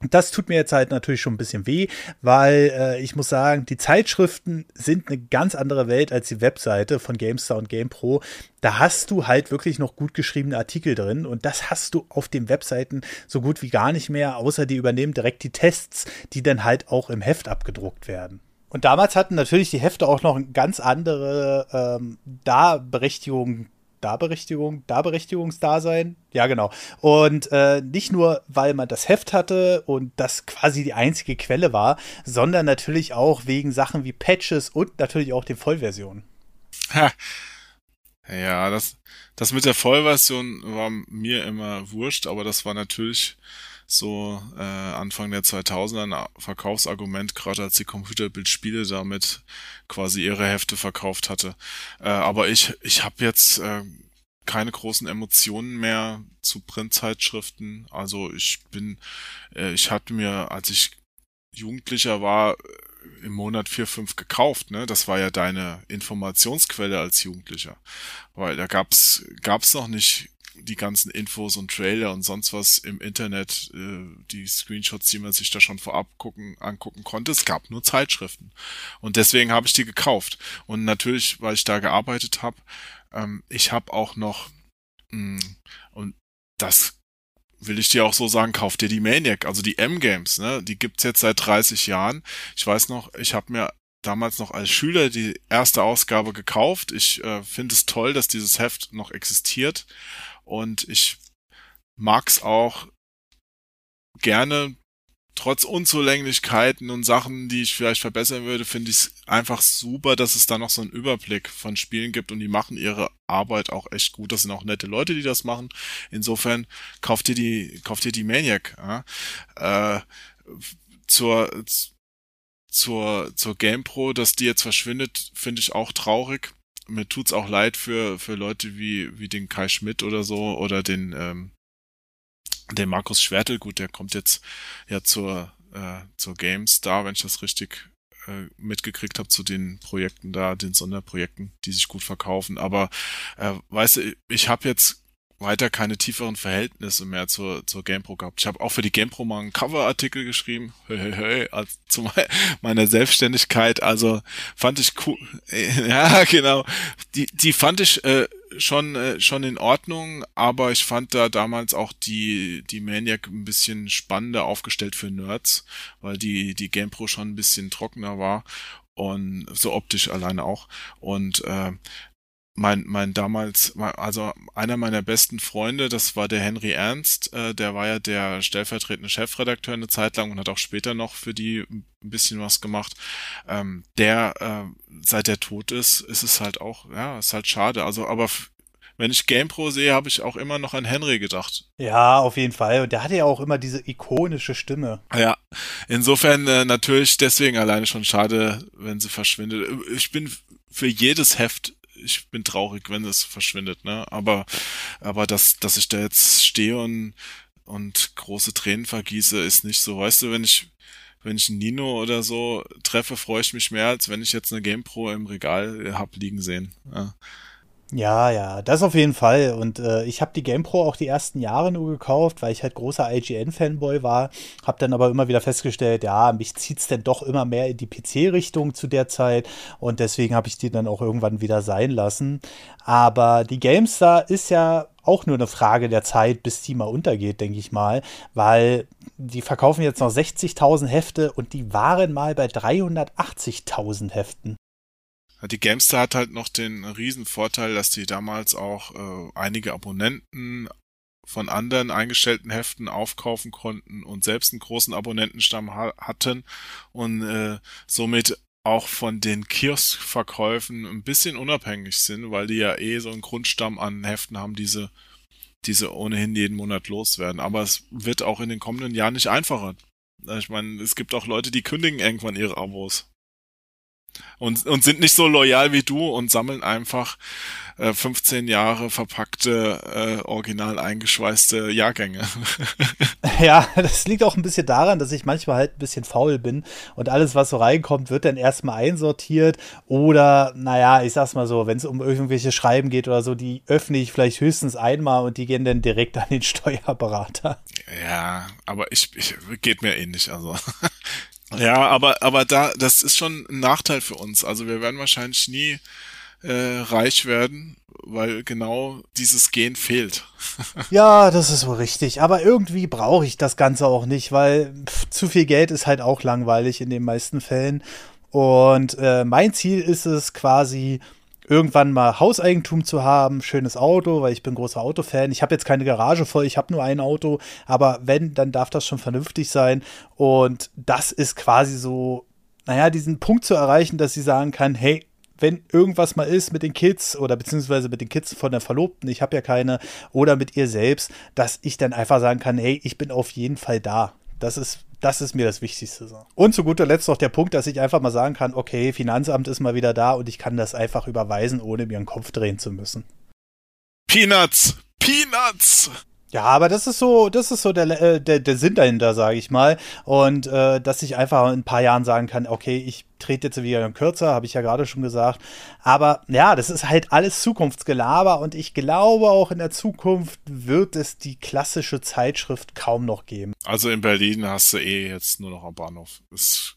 das tut mir jetzt halt natürlich schon ein bisschen weh, weil äh, ich muss sagen, die Zeitschriften sind eine ganz andere Welt als die Webseite von GameStar und GamePro. Da hast du halt wirklich noch gut geschriebene Artikel drin und das hast du auf den Webseiten so gut wie gar nicht mehr, außer die übernehmen direkt die Tests, die dann halt auch im Heft abgedruckt werden. Und damals hatten natürlich die Hefte auch noch eine ganz andere ähm, Darberechtigung Darberechtigung, Darberechtigungsdasein. Ja, genau. Und äh, nicht nur, weil man das Heft hatte und das quasi die einzige Quelle war, sondern natürlich auch wegen Sachen wie Patches und natürlich auch den Vollversionen. Ha. Ja, das, das mit der Vollversion war mir immer wurscht, aber das war natürlich so äh, Anfang der 2000er ein Verkaufsargument, gerade als die Computerbildspiele damit quasi ihre Hefte verkauft hatte. Äh, aber ich, ich habe jetzt äh, keine großen Emotionen mehr zu Printzeitschriften. Also ich bin, äh, ich hatte mir, als ich Jugendlicher war, im Monat vier, fünf gekauft, ne? Das war ja deine Informationsquelle als Jugendlicher. Weil da gab's, gab's noch nicht die ganzen Infos und Trailer und sonst was im Internet, äh, die Screenshots, die man sich da schon vorab gucken, angucken konnte. Es gab nur Zeitschriften. Und deswegen habe ich die gekauft. Und natürlich, weil ich da gearbeitet habe, ähm, ich habe auch noch, mh, mm, und das will ich dir auch so sagen, kauf dir die Maniac, also die M-Games, ne? Die gibt's jetzt seit 30 Jahren. Ich weiß noch, ich habe mir damals noch als Schüler die erste Ausgabe gekauft. Ich äh, finde es toll, dass dieses Heft noch existiert. Und ich mag's auch gerne, trotz Unzulänglichkeiten und Sachen, die ich vielleicht verbessern würde, finde ich es einfach super, dass es da noch so einen Überblick von Spielen gibt und die machen ihre Arbeit auch echt gut. Das sind auch nette Leute, die das machen. Insofern kauft ihr die, kauft ihr die Maniac. Ja? Äh, zur, zur, zur GamePro, dass die jetzt verschwindet, finde ich auch traurig mir tut's auch leid für, für Leute wie, wie den Kai Schmidt oder so oder den, ähm, den Markus Schwertel. Gut, der kommt jetzt ja zur, äh, zur Games da, wenn ich das richtig äh, mitgekriegt habe zu den Projekten da, den Sonderprojekten, die sich gut verkaufen. Aber äh, weißt du, ich habe jetzt weiter keine tieferen Verhältnisse mehr zur, zur GamePro gehabt. Ich habe auch für die GamePro mal einen Coverartikel geschrieben, hey, hey, hey, als, zu meiner Selbstständigkeit. Also fand ich cool. (laughs) Ja, genau. Die, die fand ich äh, schon äh, schon in Ordnung, aber ich fand da damals auch die die Maniac ein bisschen spannender aufgestellt für Nerds, weil die die GamePro schon ein bisschen trockener war und so optisch alleine auch und äh, mein, mein damals, also einer meiner besten Freunde, das war der Henry Ernst, äh, der war ja der stellvertretende Chefredakteur eine Zeit lang und hat auch später noch für die ein bisschen was gemacht. Ähm, der, äh, seit der tot ist, ist es halt auch, ja, ist halt schade. Also, aber wenn ich GamePro sehe, habe ich auch immer noch an Henry gedacht. Ja, auf jeden Fall. Und der hatte ja auch immer diese ikonische Stimme. Ja, insofern äh, natürlich deswegen alleine schon schade, wenn sie verschwindet. Ich bin für jedes Heft ich bin traurig, wenn es verschwindet, ne? Aber, aber dass, dass ich da jetzt stehe und, und große Tränen vergieße, ist nicht so. Weißt du, wenn ich, wenn ich einen Nino oder so treffe, freue ich mich mehr, als wenn ich jetzt eine GamePro im Regal hab liegen sehen. Ja. Ja, ja, das auf jeden Fall. Und äh, ich habe die GamePro auch die ersten Jahre nur gekauft, weil ich halt großer IGN-Fanboy war. Habe dann aber immer wieder festgestellt, ja, mich zieht's denn doch immer mehr in die PC-Richtung zu der Zeit. Und deswegen habe ich die dann auch irgendwann wieder sein lassen. Aber die GameStar ist ja auch nur eine Frage der Zeit, bis die mal untergeht, denke ich mal, weil die verkaufen jetzt noch 60.000 Hefte und die waren mal bei 380.000 Heften. Die Gamestar hat halt noch den riesen Vorteil, dass die damals auch äh, einige Abonnenten von anderen eingestellten Heften aufkaufen konnten und selbst einen großen Abonnentenstamm ha hatten und äh, somit auch von den Kioskverkäufen ein bisschen unabhängig sind, weil die ja eh so einen Grundstamm an Heften haben, diese diese ohnehin jeden Monat loswerden. Aber es wird auch in den kommenden Jahren nicht einfacher. Ich meine, es gibt auch Leute, die kündigen irgendwann ihre Abos und, und sind nicht so loyal wie du und sammeln einfach äh, 15 Jahre verpackte, äh, original eingeschweißte Jahrgänge. (laughs) ja, das liegt auch ein bisschen daran, dass ich manchmal halt ein bisschen faul bin und alles, was so reinkommt, wird dann erstmal einsortiert oder, naja, ich sag's mal so, wenn es um irgendwelche Schreiben geht oder so, die öffne ich vielleicht höchstens einmal und die gehen dann direkt an den (laughs) Steuerberater. Ja, aber ich, ich geht mir ähnlich, also ja, aber, aber da, das ist schon ein Nachteil für uns. Also wir werden wahrscheinlich nie äh, reich werden, weil genau dieses Gen fehlt. (laughs) ja, das ist wohl richtig. Aber irgendwie brauche ich das Ganze auch nicht, weil pff, zu viel Geld ist halt auch langweilig in den meisten Fällen. Und äh, mein Ziel ist es quasi, irgendwann mal Hauseigentum zu haben, schönes Auto, weil ich bin großer Autofan. Ich habe jetzt keine Garage voll, ich habe nur ein Auto, aber wenn, dann darf das schon vernünftig sein. Und das ist quasi so, naja, diesen Punkt zu erreichen, dass sie sagen kann, hey, wenn irgendwas mal ist mit den Kids oder beziehungsweise mit den Kids von der Verlobten, ich habe ja keine, oder mit ihr selbst, dass ich dann einfach sagen kann, hey, ich bin auf jeden Fall da. Das ist das ist mir das Wichtigste. Und zu guter Letzt noch der Punkt, dass ich einfach mal sagen kann, okay, Finanzamt ist mal wieder da und ich kann das einfach überweisen, ohne mir einen Kopf drehen zu müssen. Peanuts! Peanuts! Ja, aber das ist so, das ist so der, äh, der, der Sinn dahinter, sage ich mal. Und äh, dass ich einfach in ein paar Jahren sagen kann, okay, ich trete jetzt wieder kürzer, habe ich ja gerade schon gesagt. Aber ja, das ist halt alles Zukunftsgelaber und ich glaube auch in der Zukunft wird es die klassische Zeitschrift kaum noch geben. Also in Berlin hast du eh jetzt nur noch am Bahnhof. Es,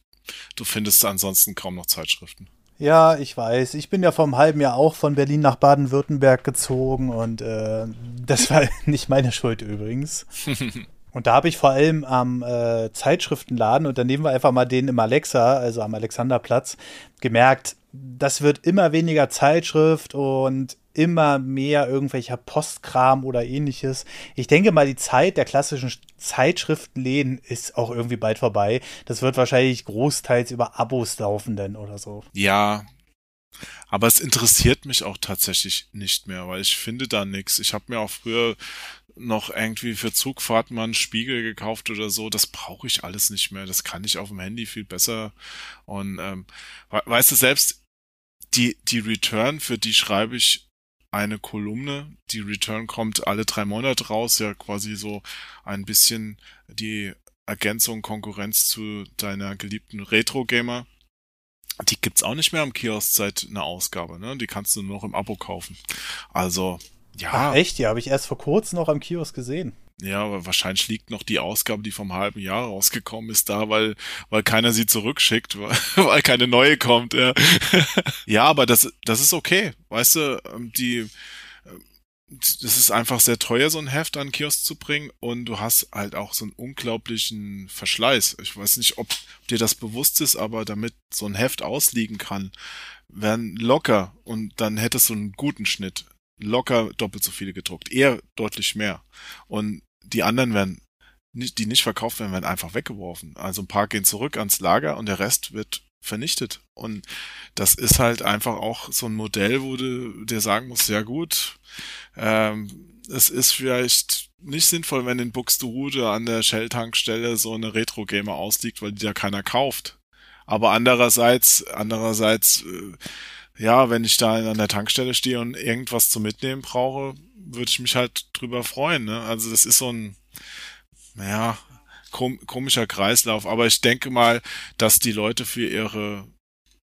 du findest ansonsten kaum noch Zeitschriften. Ja, ich weiß. Ich bin ja vor einem halben Jahr auch von Berlin nach Baden-Württemberg gezogen und äh, das war (laughs) nicht meine Schuld übrigens. (laughs) Und da habe ich vor allem am äh, Zeitschriftenladen, und dann nehmen wir einfach mal den im Alexa, also am Alexanderplatz, gemerkt, das wird immer weniger Zeitschrift und immer mehr irgendwelcher Postkram oder ähnliches. Ich denke mal, die Zeit der klassischen Zeitschriftenläden ist auch irgendwie bald vorbei. Das wird wahrscheinlich großteils über Abos laufen denn oder so. Ja, aber es interessiert mich auch tatsächlich nicht mehr, weil ich finde da nichts. Ich habe mir auch früher noch irgendwie für Zugfahrten mal einen Spiegel gekauft oder so. Das brauche ich alles nicht mehr. Das kann ich auf dem Handy viel besser. Und ähm, weißt du selbst, die die Return für die schreibe ich eine Kolumne. Die Return kommt alle drei Monate raus, ja quasi so ein bisschen die Ergänzung, Konkurrenz zu deiner geliebten Retro-Gamer. Die gibt's auch nicht mehr am Kiosk seit einer Ausgabe, ne? Die kannst du nur noch im Abo kaufen. Also, ja. Ach, echt? Ja, habe ich erst vor kurzem noch am Kiosk gesehen. Ja, aber wahrscheinlich liegt noch die Ausgabe, die vom halben Jahr rausgekommen ist, da, weil, weil keiner sie zurückschickt, (laughs) weil, weil keine neue kommt, ja. (laughs) ja, aber das, das ist okay. Weißt du, ähm, die, ähm, das ist einfach sehr teuer, so ein Heft an Kiosk zu bringen und du hast halt auch so einen unglaublichen Verschleiß. Ich weiß nicht, ob dir das bewusst ist, aber damit so ein Heft ausliegen kann, werden locker und dann hättest du einen guten Schnitt locker doppelt so viele gedruckt, eher deutlich mehr. Und die anderen werden, die nicht verkauft werden, werden einfach weggeworfen. Also ein paar gehen zurück ans Lager und der Rest wird vernichtet. Und das ist halt einfach auch so ein Modell, wo du dir sagen musst, ja gut, ähm, es ist vielleicht nicht sinnvoll, wenn in Buxtehude an der Shell-Tankstelle so eine Retro-Gamer ausliegt, weil die ja keiner kauft. Aber andererseits, andererseits, äh, ja, wenn ich da an der Tankstelle stehe und irgendwas zu mitnehmen brauche, würde ich mich halt drüber freuen. Ne? Also das ist so ein, naja, kom komischer Kreislauf. Aber ich denke mal, dass die Leute für ihre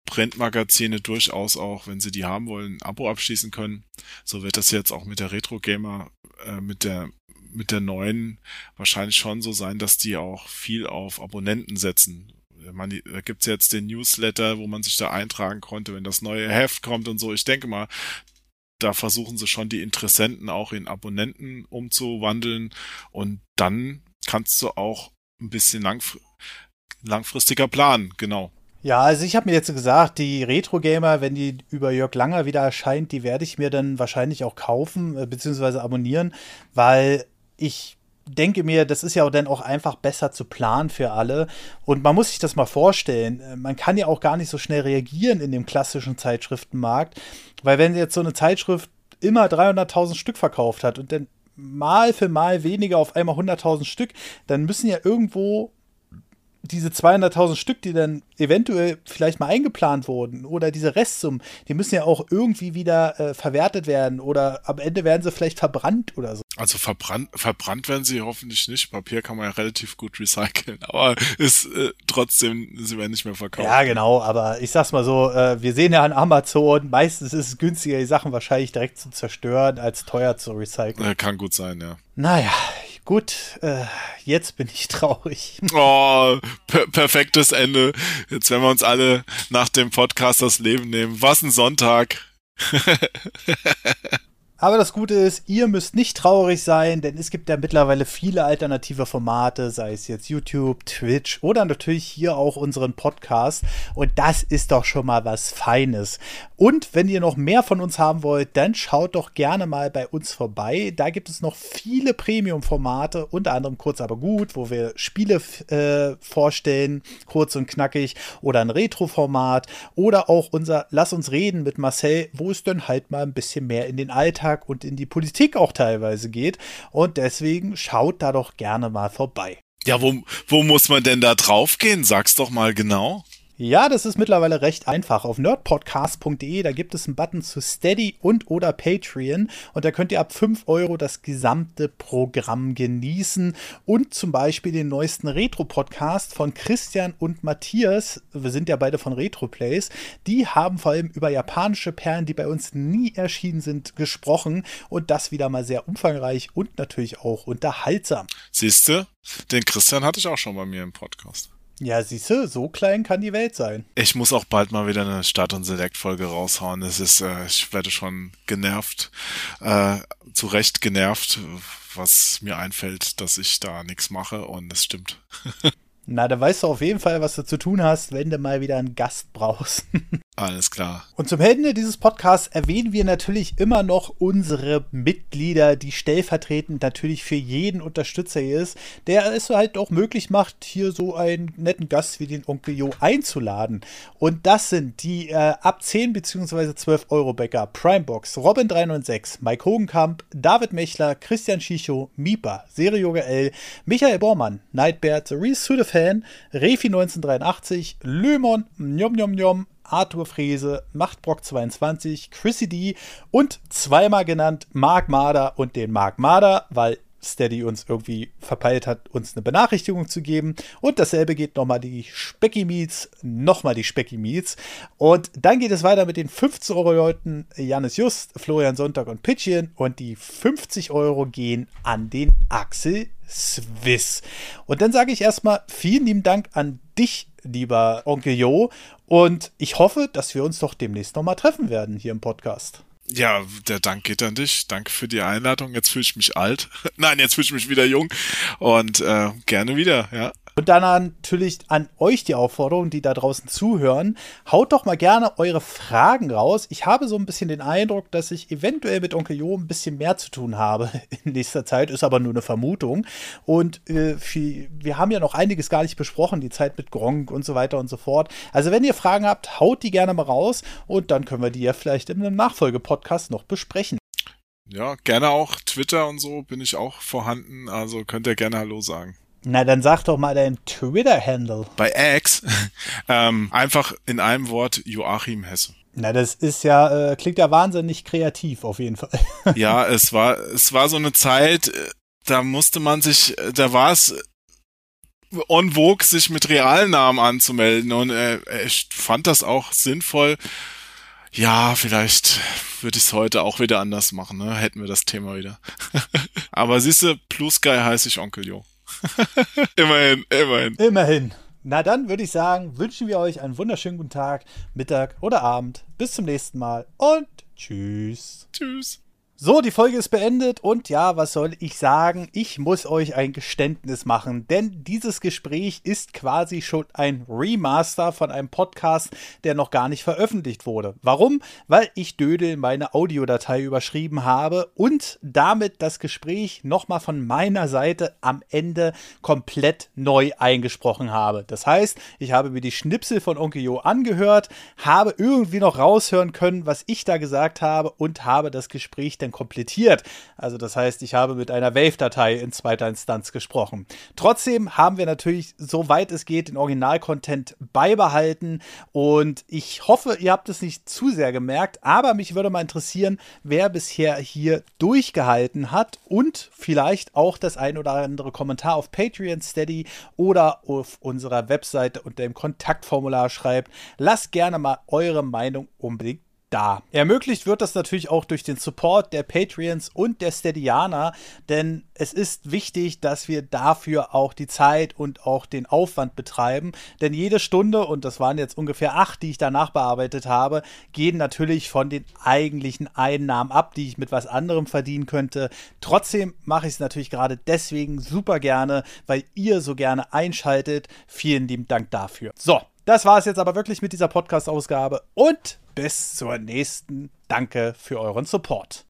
Printmagazine durchaus auch, wenn sie die haben wollen, ein Abo abschließen können. So wird das jetzt auch mit der Retro Gamer, äh, mit der mit der neuen wahrscheinlich schon so sein, dass die auch viel auf Abonnenten setzen. Man, da gibt's jetzt den Newsletter, wo man sich da eintragen konnte, wenn das neue Heft kommt und so. Ich denke mal, da versuchen sie schon die Interessenten auch in Abonnenten umzuwandeln und dann kannst du auch ein bisschen langfr langfristiger planen, genau. Ja, also ich habe mir jetzt gesagt, die Retro Gamer, wenn die über Jörg Langer wieder erscheint, die werde ich mir dann wahrscheinlich auch kaufen äh, bzw. abonnieren, weil ich denke mir, das ist ja dann auch einfach besser zu planen für alle. Und man muss sich das mal vorstellen. Äh, man kann ja auch gar nicht so schnell reagieren in dem klassischen Zeitschriftenmarkt, weil wenn jetzt so eine Zeitschrift immer 300.000 Stück verkauft hat und dann mal für mal weniger auf einmal 100.000 Stück, dann müssen ja irgendwo diese 200.000 Stück, die dann eventuell vielleicht mal eingeplant wurden oder diese Restsummen, die müssen ja auch irgendwie wieder äh, verwertet werden oder am Ende werden sie vielleicht verbrannt oder so. Also verbrannt, verbrannt werden sie hoffentlich nicht. Papier kann man ja relativ gut recyceln, (laughs) aber ist äh, trotzdem, sie werden nicht mehr verkauft. Ja, genau, aber ich sag's mal so, äh, wir sehen ja an Amazon, meistens ist es günstiger, die Sachen wahrscheinlich direkt zu zerstören, als teuer zu recyceln. Äh, kann gut sein, ja. Naja, gut, äh, jetzt bin ich (laughs) traurig. Oh, per perfektes Ende. Jetzt werden wir uns alle nach dem Podcast das Leben nehmen. Was ein Sonntag. (laughs) Aber das Gute ist, ihr müsst nicht traurig sein, denn es gibt ja mittlerweile viele alternative Formate, sei es jetzt YouTube, Twitch oder natürlich hier auch unseren Podcast. Und das ist doch schon mal was Feines. Und wenn ihr noch mehr von uns haben wollt, dann schaut doch gerne mal bei uns vorbei. Da gibt es noch viele Premium-Formate, unter anderem kurz aber gut, wo wir Spiele äh, vorstellen, kurz und knackig, oder ein Retro-Format oder auch unser Lass uns reden mit Marcel, wo es dann halt mal ein bisschen mehr in den Alltag Alltag und in die Politik auch teilweise geht. Und deswegen schaut da doch gerne mal vorbei. Ja, wo, wo muss man denn da draufgehen? Sag's doch mal genau. Ja, das ist mittlerweile recht einfach. Auf nerdpodcast.de, da gibt es einen Button zu Steady und oder Patreon und da könnt ihr ab 5 Euro das gesamte Programm genießen und zum Beispiel den neuesten Retro-Podcast von Christian und Matthias, wir sind ja beide von Retroplays, die haben vor allem über japanische Perlen, die bei uns nie erschienen sind, gesprochen und das wieder mal sehr umfangreich und natürlich auch unterhaltsam. Siehste, den Christian hatte ich auch schon bei mir im Podcast. Ja, siehst du, so klein kann die Welt sein. Ich muss auch bald mal wieder eine Start- und Select-Folge raushauen. Es ist, äh, ich werde schon genervt, äh, zu Recht genervt, was mir einfällt, dass ich da nichts mache und es stimmt. (laughs) Na, da weißt du auf jeden Fall, was du zu tun hast, wenn du mal wieder einen Gast brauchst. (laughs) Alles klar. Und zum Ende dieses Podcasts erwähnen wir natürlich immer noch unsere Mitglieder, die stellvertretend natürlich für jeden Unterstützer hier ist, der es halt auch möglich macht, hier so einen netten Gast wie den Onkel Jo einzuladen. Und das sind die äh, ab 10 bzw. 12 Euro Bäcker, Primebox, Robin396, Mike Hogenkamp, David Mechler, Christian Schicho, Mipa, Serioga L, Michael Bormann, Nightbear, The the Fan, Refi 1983, Lömon, Njom Njom Njom, Arthur Frese, Machtbrock22, Chrissy D und zweimal genannt Mark Marder und den Mark Marder, weil Steady uns irgendwie verpeilt hat, uns eine Benachrichtigung zu geben. Und dasselbe geht nochmal die Specky Meets, nochmal die Specky Meets. Und dann geht es weiter mit den 15 Euro Leuten Janis Just, Florian Sonntag und Pitchien. Und die 50 Euro gehen an den Axel Swiss. Und dann sage ich erstmal vielen lieben Dank an dich, lieber Onkel Jo. Und ich hoffe, dass wir uns doch demnächst nochmal treffen werden hier im Podcast. Ja, der Dank geht an dich. Danke für die Einladung. Jetzt fühle ich mich alt. (laughs) Nein, jetzt fühle ich mich wieder jung. Und äh, gerne wieder, ja. Und dann natürlich an euch die Aufforderung, die da draußen zuhören. Haut doch mal gerne eure Fragen raus. Ich habe so ein bisschen den Eindruck, dass ich eventuell mit Onkel Jo ein bisschen mehr zu tun habe (laughs) in nächster Zeit. Ist aber nur eine Vermutung. Und äh, wir haben ja noch einiges gar nicht besprochen. Die Zeit mit Gronk und so weiter und so fort. Also wenn ihr Fragen habt, haut die gerne mal raus. Und dann können wir die ja vielleicht in einem Nachfolgepodcast noch besprechen. Ja, gerne auch Twitter und so bin ich auch vorhanden. Also könnt ihr gerne Hallo sagen. Na, dann sag doch mal deinen Twitter-Handle. Bei X (laughs) ähm, einfach in einem Wort Joachim Hesse. Na, das ist ja, äh, klingt ja wahnsinnig kreativ auf jeden Fall. (laughs) ja, es war, es war so eine Zeit, äh, da musste man sich, äh, da war es on vogue, sich mit Realnamen anzumelden und äh, ich fand das auch sinnvoll. Ja, vielleicht würde ich es heute auch wieder anders machen, ne? Hätten wir das Thema wieder. (laughs) Aber siehst du, Blue Sky heiße ich Onkel Jo. (laughs) immerhin, immerhin. Immerhin. Na dann würde ich sagen, wünschen wir euch einen wunderschönen guten Tag, Mittag oder Abend. Bis zum nächsten Mal und tschüss. Tschüss. So, die Folge ist beendet und ja, was soll ich sagen? Ich muss euch ein Geständnis machen, denn dieses Gespräch ist quasi schon ein Remaster von einem Podcast, der noch gar nicht veröffentlicht wurde. Warum? Weil ich Dödel meine Audiodatei überschrieben habe und damit das Gespräch nochmal von meiner Seite am Ende komplett neu eingesprochen habe. Das heißt, ich habe mir die Schnipsel von Onkel Jo angehört, habe irgendwie noch raushören können, was ich da gesagt habe und habe das Gespräch dann komplettiert. Also das heißt, ich habe mit einer Wave-Datei in zweiter Instanz gesprochen. Trotzdem haben wir natürlich, soweit es geht, den Original-Content beibehalten und ich hoffe, ihr habt es nicht zu sehr gemerkt, aber mich würde mal interessieren, wer bisher hier durchgehalten hat und vielleicht auch das ein oder andere Kommentar auf Patreon, Steady oder auf unserer Webseite unter dem Kontaktformular schreibt. Lasst gerne mal eure Meinung unbedingt da. Ermöglicht wird das natürlich auch durch den Support der Patreons und der Steadianer, denn es ist wichtig, dass wir dafür auch die Zeit und auch den Aufwand betreiben, denn jede Stunde, und das waren jetzt ungefähr acht, die ich danach bearbeitet habe, gehen natürlich von den eigentlichen Einnahmen ab, die ich mit was anderem verdienen könnte. Trotzdem mache ich es natürlich gerade deswegen super gerne, weil ihr so gerne einschaltet. Vielen lieben Dank dafür. So, das war es jetzt aber wirklich mit dieser Podcast-Ausgabe und bis zur nächsten. Danke für euren Support.